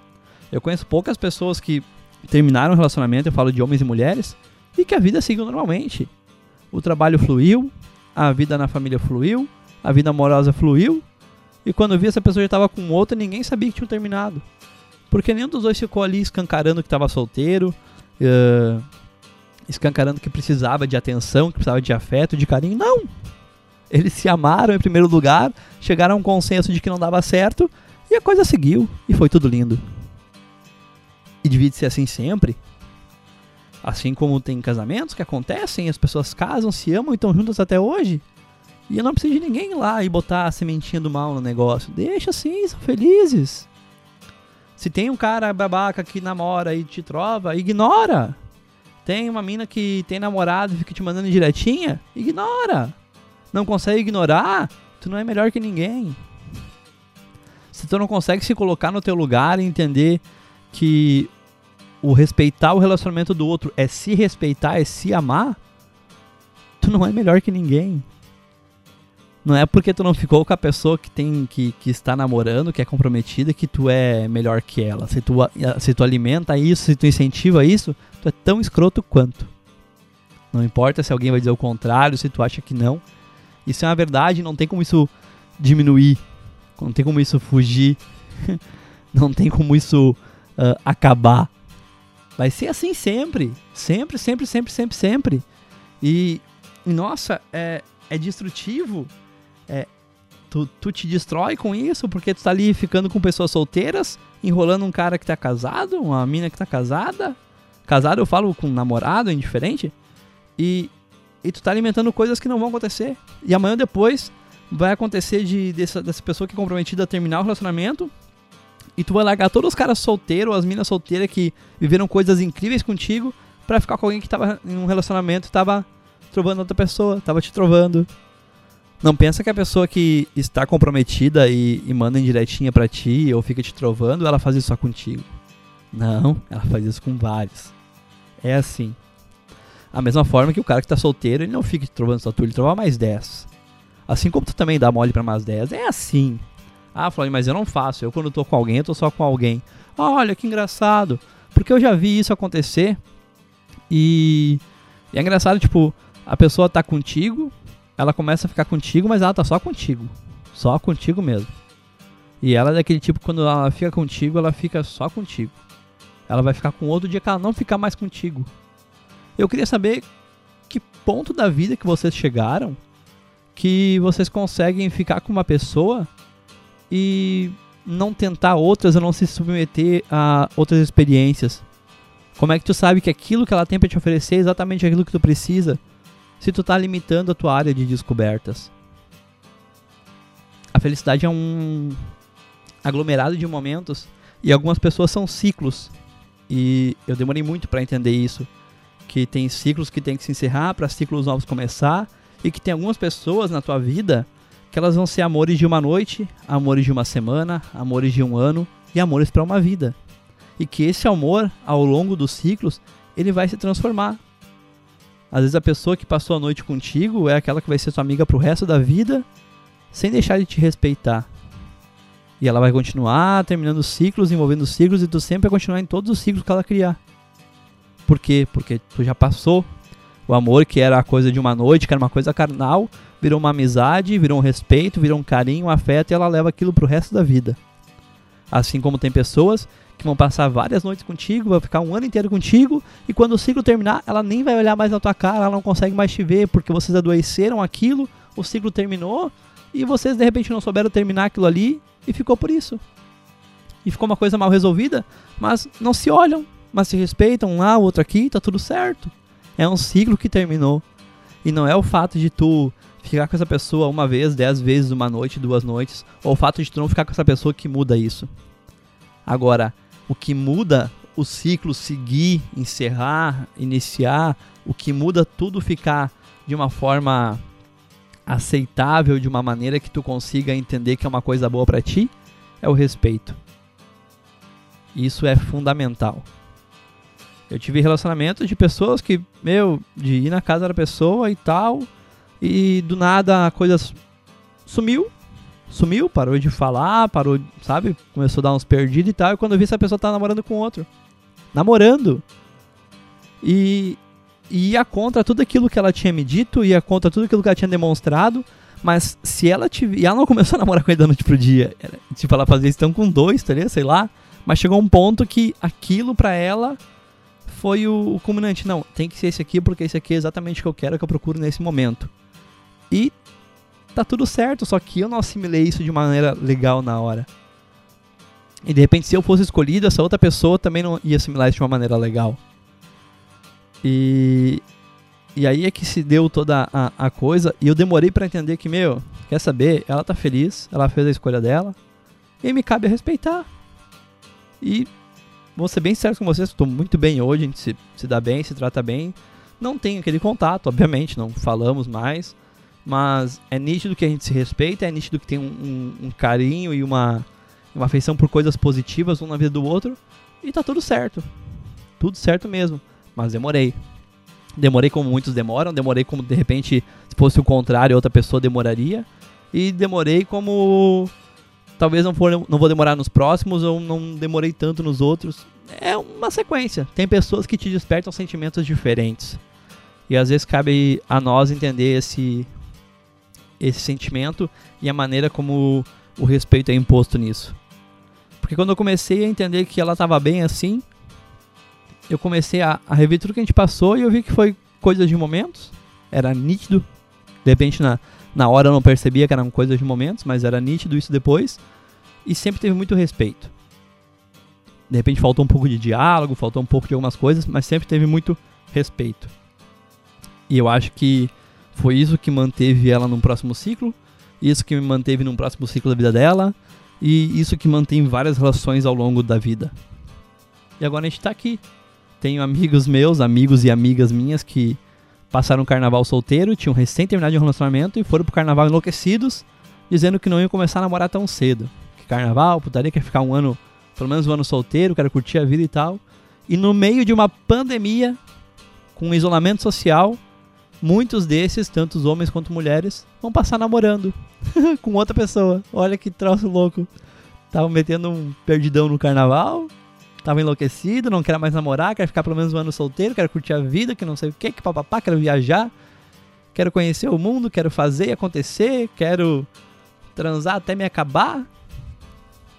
eu conheço poucas pessoas que terminaram o relacionamento, eu falo de homens e mulheres, e que a vida seguiu normalmente. O trabalho fluiu, a vida na família fluiu, a vida amorosa fluiu, e quando vi essa pessoa já estava com outra, ninguém sabia que tinha terminado. Porque nenhum dos dois ficou ali escancarando que estava solteiro, uh, escancarando que precisava de atenção, que precisava de afeto, de carinho. Não! Eles se amaram em primeiro lugar, chegaram a um consenso de que não dava certo, e a coisa seguiu, e foi tudo lindo. E devia ser assim sempre. Assim como tem casamentos que acontecem, as pessoas casam, se amam e estão juntas até hoje. E eu não preciso de ninguém ir lá e botar a sementinha do mal no negócio. Deixa assim, são felizes. Se tem um cara babaca que namora e te trova, ignora. Tem uma mina que tem namorado e fica te mandando direitinha, ignora. Não consegue ignorar, tu não é melhor que ninguém. Se tu não consegue se colocar no teu lugar e entender que o respeitar o relacionamento do outro é se respeitar, é se amar, tu não é melhor que ninguém. Não é porque tu não ficou com a pessoa que tem que, que está namorando, que é comprometida, que tu é melhor que ela. Se tu, se tu alimenta isso, se tu incentiva isso, tu é tão escroto quanto. Não importa se alguém vai dizer o contrário, se tu acha que não. Isso é uma verdade, não tem como isso diminuir. Não tem como isso fugir. não tem como isso uh, acabar. Vai ser assim sempre. Sempre, sempre, sempre, sempre, sempre. E, nossa, é, é destrutivo é, tu, tu te destrói com isso porque tu tá ali ficando com pessoas solteiras, enrolando um cara que tá casado, uma mina que tá casada. Casado eu falo com um namorado, indiferente. E, e tu tá alimentando coisas que não vão acontecer. E amanhã depois vai acontecer de dessa, dessa pessoa que é comprometida terminar o relacionamento. E tu vai largar todos os caras solteiros, as minas solteiras que viveram coisas incríveis contigo, para ficar com alguém que tava em um relacionamento tava trovando outra pessoa, tava te trovando, não pensa que a pessoa que está comprometida e, e manda indiretinha para ti ou fica te trovando, ela faz isso só contigo. Não, ela faz isso com vários. É assim. A mesma forma que o cara que tá solteiro, ele não fica te trovando só tu, ele trova mais 10. Assim como tu também dá mole para mais 10. É assim. Ah, Flávio, mas eu não faço. Eu quando tô com alguém, eu tô só com alguém. Olha que engraçado. Porque eu já vi isso acontecer. E, e é engraçado, tipo, a pessoa tá contigo, ela começa a ficar contigo, mas ela tá só contigo. Só contigo mesmo. E ela é daquele tipo, quando ela fica contigo, ela fica só contigo. Ela vai ficar com outro dia que ela não ficar mais contigo. Eu queria saber que ponto da vida que vocês chegaram que vocês conseguem ficar com uma pessoa e não tentar outras ou não se submeter a outras experiências. Como é que tu sabe que aquilo que ela tem para te oferecer é exatamente aquilo que tu precisa? Se tu tá limitando a tua área de descobertas. A felicidade é um aglomerado de momentos e algumas pessoas são ciclos. E eu demorei muito para entender isso, que tem ciclos que tem que se encerrar para ciclos novos começar e que tem algumas pessoas na tua vida que elas vão ser amores de uma noite, amores de uma semana, amores de um ano e amores para uma vida. E que esse amor, ao longo dos ciclos, ele vai se transformar. Às vezes a pessoa que passou a noite contigo é aquela que vai ser sua amiga pro resto da vida, sem deixar de te respeitar. E ela vai continuar terminando ciclos, envolvendo ciclos, e tu sempre vai continuar em todos os ciclos que ela criar. Por quê? Porque tu já passou. O amor, que era a coisa de uma noite, que era uma coisa carnal, virou uma amizade, virou um respeito, virou um carinho, um afeto, e ela leva aquilo pro resto da vida. Assim como tem pessoas que vão passar várias noites contigo, vai ficar um ano inteiro contigo, e quando o ciclo terminar, ela nem vai olhar mais na tua cara, ela não consegue mais te ver, porque vocês adoeceram aquilo, o ciclo terminou, e vocês de repente não souberam terminar aquilo ali, e ficou por isso. E ficou uma coisa mal resolvida, mas não se olham, mas se respeitam, um lá, o outro aqui, tá tudo certo. É um ciclo que terminou. E não é o fato de tu ficar com essa pessoa uma vez, dez vezes, uma noite, duas noites, ou o fato de tu não ficar com essa pessoa que muda isso. Agora, o que muda o ciclo seguir, encerrar, iniciar, o que muda tudo ficar de uma forma aceitável, de uma maneira que tu consiga entender que é uma coisa boa para ti, é o respeito. Isso é fundamental. Eu tive relacionamentos de pessoas que, meu, de ir na casa da pessoa e tal, e do nada a coisa sumiu, sumiu, parou de falar, parou, sabe? Começou a dar uns perdidos e tal, e quando eu vi essa pessoa tá namorando com outro. Namorando! E, e ia contra tudo aquilo que ela tinha me dito, ia contra tudo aquilo que ela tinha demonstrado, mas se ela tiver. E ela não começou a namorar com ele da noite pro dia. Tipo, ela fazia então com dois, tá ligado? Sei lá. Mas chegou um ponto que aquilo pra ela foi o, o culminante. Não, tem que ser esse aqui porque esse aqui é exatamente o que eu quero, que eu procuro nesse momento. E tá tudo certo, só que eu não assimilei isso de maneira legal na hora. E de repente, se eu fosse escolhido, essa outra pessoa também não ia assimilar isso de uma maneira legal. E, e aí é que se deu toda a, a coisa. E eu demorei para entender que, meu, quer saber? Ela tá feliz, ela fez a escolha dela. E me cabe respeitar. E vou ser bem certo com vocês, estou muito bem hoje, a gente se, se dá bem, se trata bem. Não tem aquele contato, obviamente, não falamos mais. Mas é nítido que a gente se respeita, é nítido que tem um, um, um carinho e uma, uma afeição por coisas positivas um na vida do outro. E tá tudo certo. Tudo certo mesmo. Mas demorei. Demorei como muitos demoram, demorei como de repente, se fosse o contrário, outra pessoa demoraria. E demorei como talvez não, for, não vou demorar nos próximos ou não demorei tanto nos outros. É uma sequência. Tem pessoas que te despertam sentimentos diferentes. E às vezes cabe a nós entender esse, esse sentimento e a maneira como o respeito é imposto nisso. Porque quando eu comecei a entender que ela estava bem assim, eu comecei a, a rever tudo que a gente passou e eu vi que foi coisas de momentos. Era nítido. De repente, na, na hora eu não percebia que eram coisas de momentos, mas era nítido isso depois. E sempre teve muito respeito. De repente faltou um pouco de diálogo, faltou um pouco de algumas coisas, mas sempre teve muito respeito. E eu acho que foi isso que manteve ela num próximo ciclo, isso que me manteve num próximo ciclo da vida dela, e isso que mantém várias relações ao longo da vida. E agora a gente tá aqui. Tenho amigos meus, amigos e amigas minhas que passaram o carnaval solteiro, tinham recém terminado de um relacionamento e foram pro carnaval enlouquecidos, dizendo que não iam começar a namorar tão cedo. Que carnaval, putaria, quer ficar um ano, pelo menos um ano solteiro, quero curtir a vida e tal. E no meio de uma pandemia, com isolamento social, muitos desses, tanto os homens quanto mulheres, vão passar namorando com outra pessoa. Olha que troço louco. Tava metendo um perdidão no carnaval, tava enlouquecido, não quero mais namorar, quero ficar pelo menos um ano solteiro, quero curtir a vida, que não sei o que, que papapá, quero viajar, quero conhecer o mundo, quero fazer acontecer, quero transar até me acabar,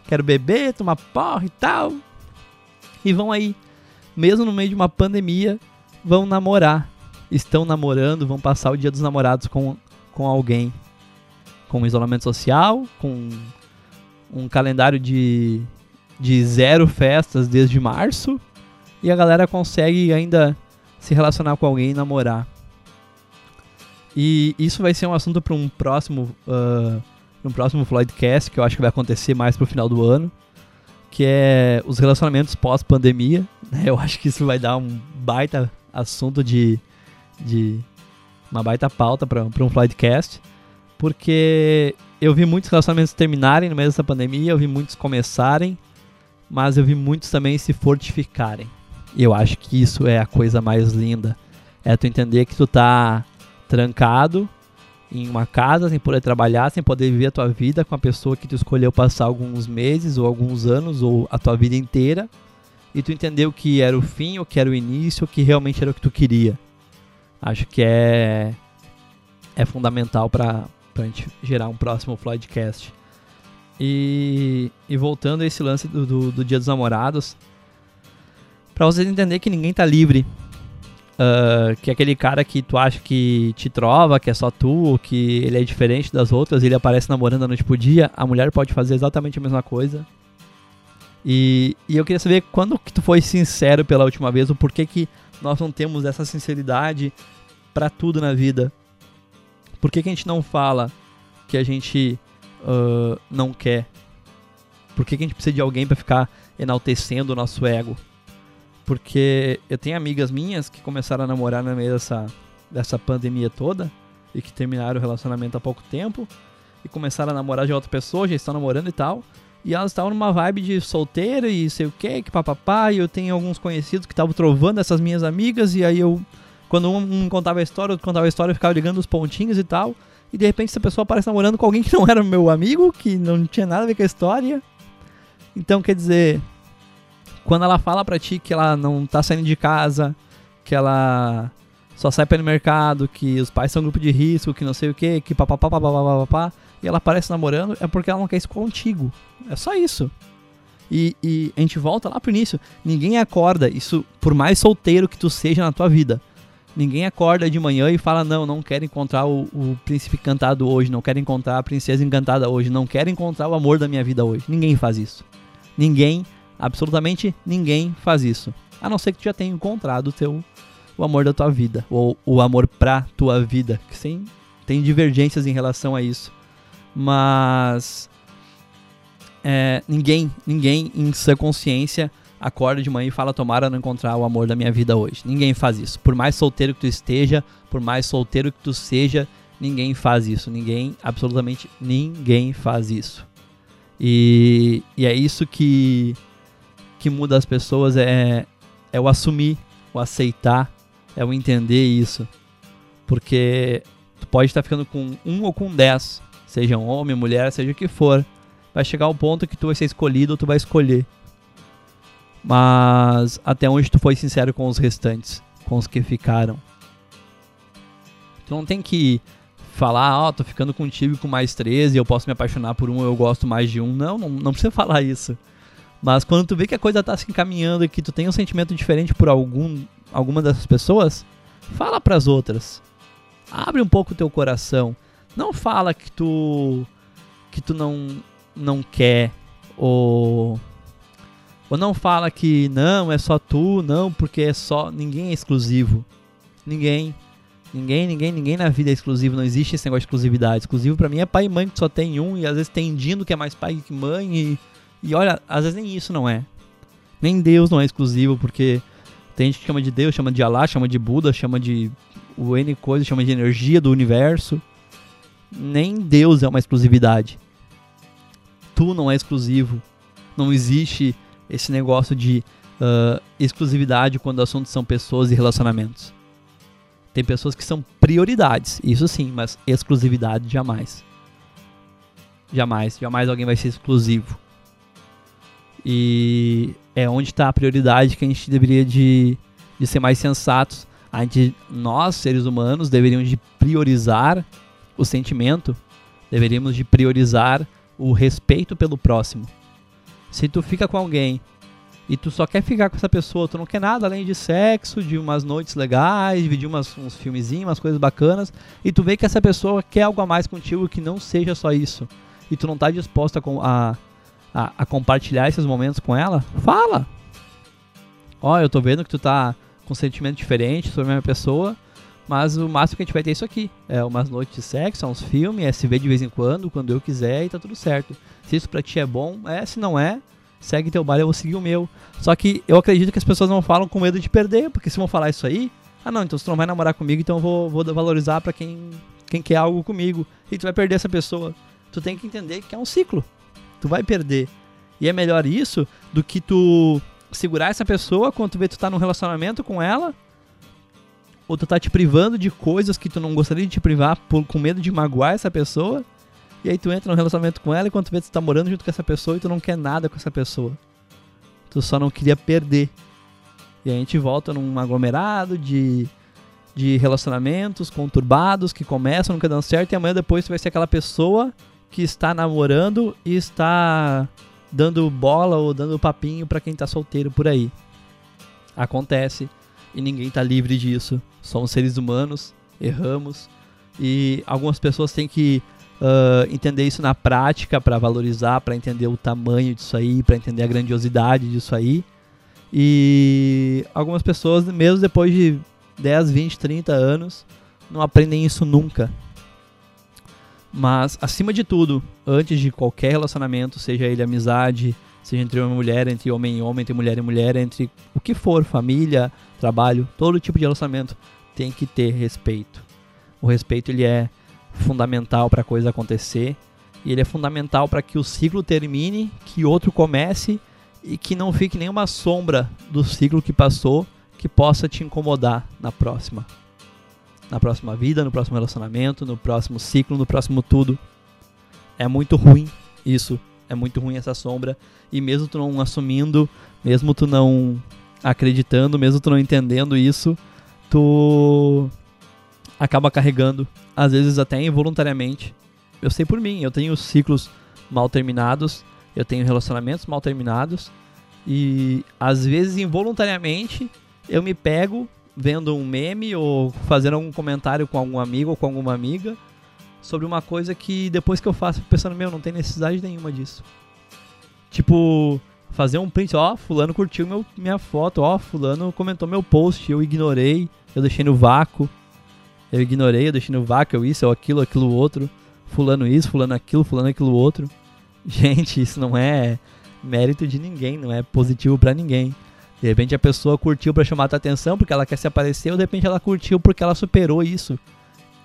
quero beber, tomar porra e tal. E vão aí, mesmo no meio de uma pandemia, vão namorar. Estão namorando, vão passar o dia dos namorados com, com alguém. Com isolamento social, com um calendário de de zero festas desde março e a galera consegue ainda se relacionar com alguém e namorar. E isso vai ser um assunto para um próximo uh, um próximo Floydcast que eu acho que vai acontecer mais pro final do ano, que é os relacionamentos pós-pandemia. Né? Eu acho que isso vai dar um baita assunto de, de uma baita pauta para um Floydcast, porque eu vi muitos relacionamentos terminarem no meio dessa pandemia, eu vi muitos começarem mas eu vi muitos também se fortificarem. E eu acho que isso é a coisa mais linda. É tu entender que tu tá trancado em uma casa, sem poder trabalhar, sem poder viver a tua vida com a pessoa que tu escolheu passar alguns meses ou alguns anos ou a tua vida inteira. E tu entendeu que era o fim, ou que era o início, ou que realmente era o que tu queria. Acho que é é fundamental para a gente gerar um próximo Floydcast. E, e voltando a esse lance do, do, do Dia dos Namorados, para vocês entenderem que ninguém tá livre. Uh, que aquele cara que tu acha que te trova, que é só tu, que ele é diferente das outras, ele aparece namorando a noite pro dia, a mulher pode fazer exatamente a mesma coisa. E, e eu queria saber quando que tu foi sincero pela última vez, o porquê que nós não temos essa sinceridade para tudo na vida. Por que, que a gente não fala que a gente uh, não quer? Por que, que a gente precisa de alguém para ficar enaltecendo o nosso ego? Porque eu tenho amigas minhas que começaram a namorar no meio dessa, dessa pandemia toda e que terminaram o relacionamento há pouco tempo e começaram a namorar de outra pessoa, já estão namorando e tal. E elas estavam numa vibe de solteira e sei o que, que papapá. E eu tenho alguns conhecidos que estavam trovando essas minhas amigas. E aí eu, quando um, contava a história, outro contava a história, eu ficava ligando os pontinhos e tal. E de repente essa pessoa aparece namorando com alguém que não era meu amigo, que não tinha nada a ver com a história. Então quer dizer, quando ela fala pra ti que ela não tá saindo de casa, que ela só sai pelo mercado, que os pais são grupo de risco, que não sei o que, que papapá, papapá, papapá, e ela aparece namorando, é porque ela não quer isso contigo. É só isso. E, e, a gente volta lá pro início. Ninguém acorda, isso por mais solteiro que tu seja na tua vida. Ninguém acorda de manhã e fala: Não, não quero encontrar o, o príncipe encantado hoje, não quero encontrar a princesa encantada hoje, não quero encontrar o amor da minha vida hoje. Ninguém faz isso. Ninguém, absolutamente ninguém faz isso. A não ser que tu já tenha encontrado o teu o amor da tua vida, ou o amor pra tua vida. Que sim, tem divergências em relação a isso. Mas é, ninguém, ninguém em sua consciência acorda de manhã e fala tomara não encontrar o amor da minha vida hoje. Ninguém faz isso. Por mais solteiro que tu esteja, por mais solteiro que tu seja, ninguém faz isso. Ninguém, absolutamente ninguém faz isso. E, e é isso que que muda as pessoas é é o assumir, o aceitar, é o entender isso. Porque tu pode estar ficando com um ou com dez, seja um homem, mulher, seja o que for. Vai chegar o ponto que tu vai ser escolhido ou tu vai escolher mas até onde tu foi sincero com os restantes, com os que ficaram. Tu não tem que falar, ó, oh, tô ficando contigo com mais 13, eu posso me apaixonar por um, eu gosto mais de um. Não, não, não precisa falar isso. Mas quando tu vê que a coisa tá se encaminhando e que tu tem um sentimento diferente por algum, alguma dessas pessoas, fala para as outras. Abre um pouco o teu coração. Não fala que tu que tu não não quer ou ou não fala que não, é só tu, não, porque é só. Ninguém é exclusivo. Ninguém. Ninguém, ninguém, ninguém na vida é exclusivo. Não existe esse negócio de exclusividade. Exclusivo para mim é pai e mãe que só tem um, e às vezes tem Dino que é mais pai que mãe. E, e olha, às vezes nem isso não é. Nem Deus não é exclusivo, porque tem gente que chama de Deus, chama de Allah, chama de Buda, chama de o N coisa, chama de energia do universo. Nem Deus é uma exclusividade. Tu não é exclusivo. Não existe esse negócio de uh, exclusividade quando o assunto são pessoas e relacionamentos. Tem pessoas que são prioridades, isso sim, mas exclusividade jamais. Jamais, jamais alguém vai ser exclusivo. E é onde está a prioridade que a gente deveria de, de ser mais sensatos. A gente, nós, seres humanos, deveríamos de priorizar o sentimento, deveríamos de priorizar o respeito pelo próximo se tu fica com alguém e tu só quer ficar com essa pessoa, tu não quer nada além de sexo, de umas noites legais, dividir umas, uns filmezinhos, umas coisas bacanas, e tu vê que essa pessoa quer algo a mais contigo que não seja só isso, e tu não tá disposta a, a, a compartilhar esses momentos com ela, fala! Ó, eu tô vendo que tu tá com um sentimento diferente sobre a mesma pessoa, mas o máximo que a gente vai ter é isso aqui. É umas noites de sexo, uns filmes, é se ver de vez em quando, quando eu quiser e tá tudo certo. Se isso pra ti é bom, é, se não é, segue teu baile, eu vou seguir o meu. Só que eu acredito que as pessoas não falam com medo de perder, porque se vão falar isso aí, ah não, então você não vai namorar comigo, então eu vou, vou valorizar para quem, quem quer algo comigo. E tu vai perder essa pessoa. Tu tem que entender que é um ciclo. Tu vai perder. E é melhor isso do que tu segurar essa pessoa quando tu vê que tu tá num relacionamento com ela ou tu tá te privando de coisas que tu não gostaria de te privar por, com medo de magoar essa pessoa. E aí tu entra num relacionamento com ela e quando tu vê tu tá morando junto com essa pessoa e tu não quer nada com essa pessoa. Tu só não queria perder. E aí a gente volta num aglomerado de, de relacionamentos conturbados que começam, nunca dão certo, e amanhã depois tu vai ser aquela pessoa que está namorando e está dando bola ou dando papinho para quem tá solteiro por aí. Acontece e ninguém tá livre disso. Somos seres humanos, erramos e algumas pessoas têm que uh, entender isso na prática para valorizar, para entender o tamanho disso aí, para entender a grandiosidade disso aí. E algumas pessoas, mesmo depois de 10, 20, 30 anos, não aprendem isso nunca. Mas, acima de tudo, antes de qualquer relacionamento, seja ele amizade, seja entre homem e mulher, entre homem e homem, entre mulher e mulher, entre o que for, família, trabalho, todo tipo de relacionamento tem que ter respeito. O respeito ele é fundamental para a coisa acontecer e ele é fundamental para que o ciclo termine, que outro comece e que não fique nenhuma sombra do ciclo que passou que possa te incomodar na próxima. Na próxima vida, no próximo relacionamento, no próximo ciclo, no próximo tudo. É muito ruim isso. É muito ruim essa sombra. E mesmo tu não assumindo, mesmo tu não acreditando, mesmo tu não entendendo isso, tu acaba carregando, às vezes até involuntariamente. Eu sei por mim, eu tenho ciclos mal terminados, eu tenho relacionamentos mal terminados e às vezes involuntariamente eu me pego vendo um meme ou fazendo algum comentário com algum amigo ou com alguma amiga sobre uma coisa que depois que eu faço, pensando, meu, não tem necessidade nenhuma disso. Tipo, fazer um print, ó, fulano curtiu meu, minha foto, ó, fulano comentou meu post, eu ignorei, eu deixei no vácuo. Eu ignorei, eu deixei no vácuo, eu isso, eu aquilo, aquilo outro. Fulano isso, fulano aquilo, fulano aquilo outro. Gente, isso não é mérito de ninguém, não é positivo para ninguém. De repente a pessoa curtiu para chamar a tua atenção porque ela quer se aparecer, ou de repente ela curtiu porque ela superou isso.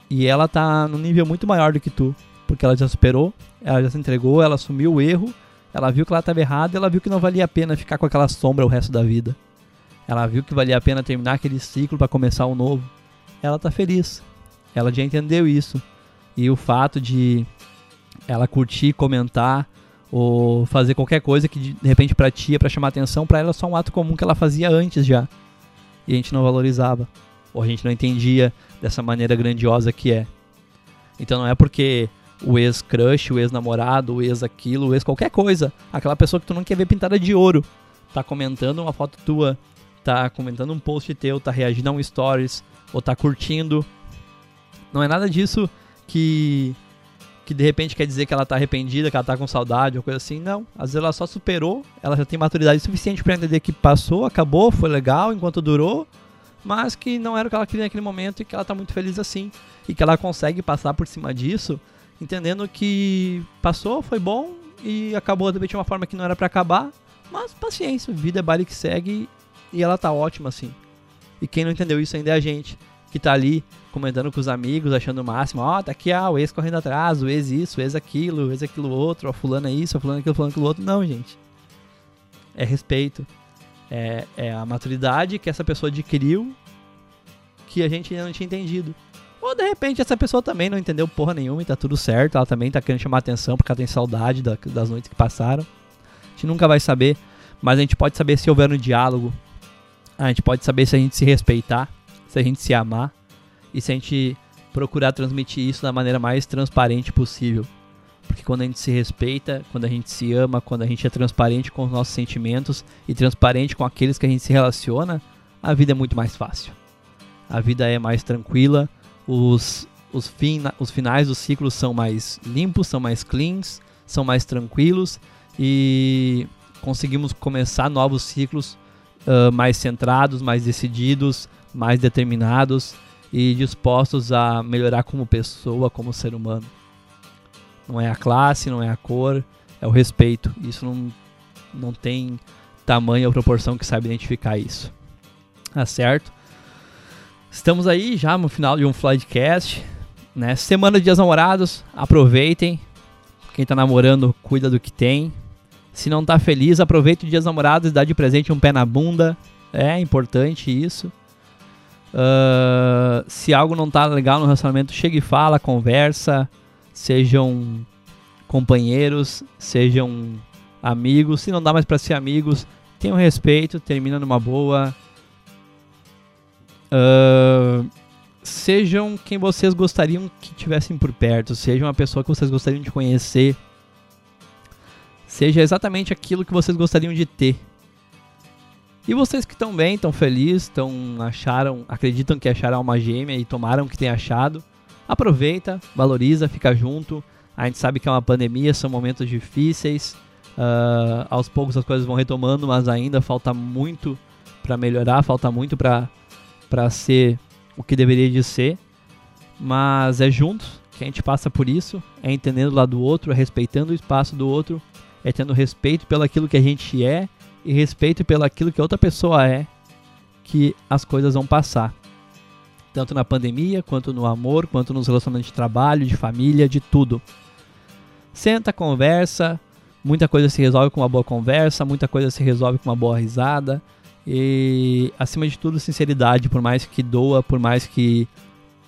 E ela tá num nível muito maior do que tu, porque ela já superou, ela já se entregou, ela assumiu o erro, ela viu que ela estava errada, ela viu que não valia a pena ficar com aquela sombra o resto da vida. Ela viu que valia a pena terminar aquele ciclo para começar um novo. Ela tá feliz. Ela já entendeu isso. E o fato de ela curtir, comentar, ou fazer qualquer coisa que de repente pra ti é pra chamar atenção, pra ela é só um ato comum que ela fazia antes já. E a gente não valorizava. Ou a gente não entendia dessa maneira grandiosa que é. Então não é porque o ex-crush, o ex-namorado, o ex-aquilo, o ex qualquer coisa, aquela pessoa que tu não quer ver pintada de ouro, tá comentando uma foto tua, tá comentando um post teu, tá reagindo a um stories, ou tá curtindo. Não é nada disso que que de repente quer dizer que ela tá arrependida, que ela tá com saudade ou coisa assim. Não. Às vezes ela só superou, ela já tem maturidade suficiente para entender que passou, acabou, foi legal enquanto durou, mas que não era o que ela queria naquele momento e que ela tá muito feliz assim. E que ela consegue passar por cima disso, entendendo que passou, foi bom e acabou de uma forma que não era para acabar. Mas paciência, vida é baile que segue e ela tá ótima assim. E quem não entendeu isso ainda é a gente que tá ali comentando com os amigos, achando o máximo, ó, oh, tá aqui, ah, o ex correndo atrás, o ex isso, o ex aquilo, o ex aquilo outro, ó, fulano é isso, ó, fulano aquilo, fulano aquilo outro. Não, gente. É respeito. É, é a maturidade que essa pessoa adquiriu que a gente ainda não tinha entendido. Ou de repente essa pessoa também não entendeu porra nenhuma e tá tudo certo, ela também tá querendo chamar atenção porque ela tem saudade da, das noites que passaram. A gente nunca vai saber, mas a gente pode saber se houver um diálogo. A gente pode saber se a gente se respeitar se a gente se amar e se a gente procurar transmitir isso da maneira mais transparente possível. Porque quando a gente se respeita, quando a gente se ama, quando a gente é transparente com os nossos sentimentos e transparente com aqueles que a gente se relaciona, a vida é muito mais fácil. A vida é mais tranquila, os, os, fina, os finais dos ciclos são mais limpos, são mais cleans, são mais tranquilos e conseguimos começar novos ciclos uh, mais centrados, mais decididos, mais determinados e dispostos a melhorar como pessoa, como ser humano. Não é a classe, não é a cor, é o respeito. Isso não, não tem tamanho ou proporção que saiba identificar isso. Tá certo? Estamos aí já no final de um Floydcast. Né? Semana de Dias Namorados, aproveitem. Quem tá namorando, cuida do que tem. Se não tá feliz, aproveite o Dias Namorados e dá de presente um pé na bunda. É importante isso. Uh, se algo não tá legal no relacionamento, chega e fala, conversa, sejam companheiros, sejam amigos. Se não dá mais para ser amigos, tenham respeito, termina numa boa. Uh, sejam quem vocês gostariam que tivessem por perto, sejam uma pessoa que vocês gostariam de conhecer, seja exatamente aquilo que vocês gostariam de ter. E vocês que estão bem, estão felizes, estão acharam, acreditam que acharam uma gêmea e tomaram que tem achado, aproveita, valoriza, fica junto. A gente sabe que é uma pandemia, são momentos difíceis. Uh, aos poucos as coisas vão retomando, mas ainda falta muito para melhorar, falta muito para ser o que deveria de ser. Mas é juntos que a gente passa por isso, é entendendo o lado do outro, é respeitando o espaço do outro é tendo respeito pelo aquilo que a gente é e respeito pelo aquilo que outra pessoa é, que as coisas vão passar. Tanto na pandemia, quanto no amor, quanto nos relacionamentos de trabalho, de família, de tudo. Senta, conversa, muita coisa se resolve com uma boa conversa, muita coisa se resolve com uma boa risada. E acima de tudo, sinceridade, por mais que doa, por mais que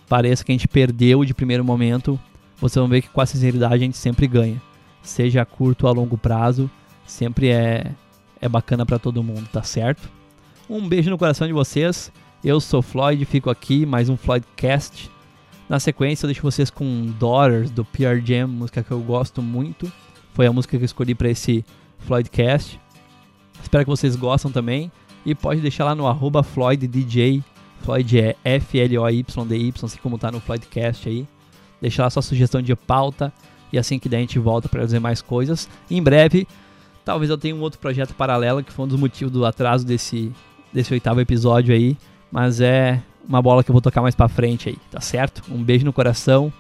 pareça que a gente perdeu de primeiro momento, vocês vão ver que com a sinceridade a gente sempre ganha. Seja a curto ou a longo prazo, sempre é, é bacana para todo mundo, tá certo? Um beijo no coração de vocês. Eu sou Floyd, fico aqui, mais um Floydcast. Na sequência, eu deixo vocês com Daughters do PR Jam, música que eu gosto muito. Foi a música que eu escolhi para esse Floydcast. Espero que vocês gostem também. E pode deixar lá no arroba FloydDJ. Floyd é F-L-O-Y-D-Y, assim como tá no Floydcast aí. Deixa lá sua sugestão de pauta. E assim que der, a gente volta para fazer mais coisas. Em breve, talvez eu tenha um outro projeto paralelo, que foi um dos motivos do atraso desse, desse oitavo episódio aí. Mas é uma bola que eu vou tocar mais pra frente aí, tá certo? Um beijo no coração.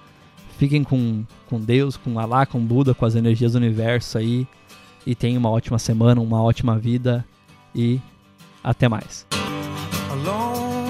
Fiquem com, com Deus, com Alá, com Buda, com as energias do universo aí. E tenham uma ótima semana, uma ótima vida. E até mais. Alone,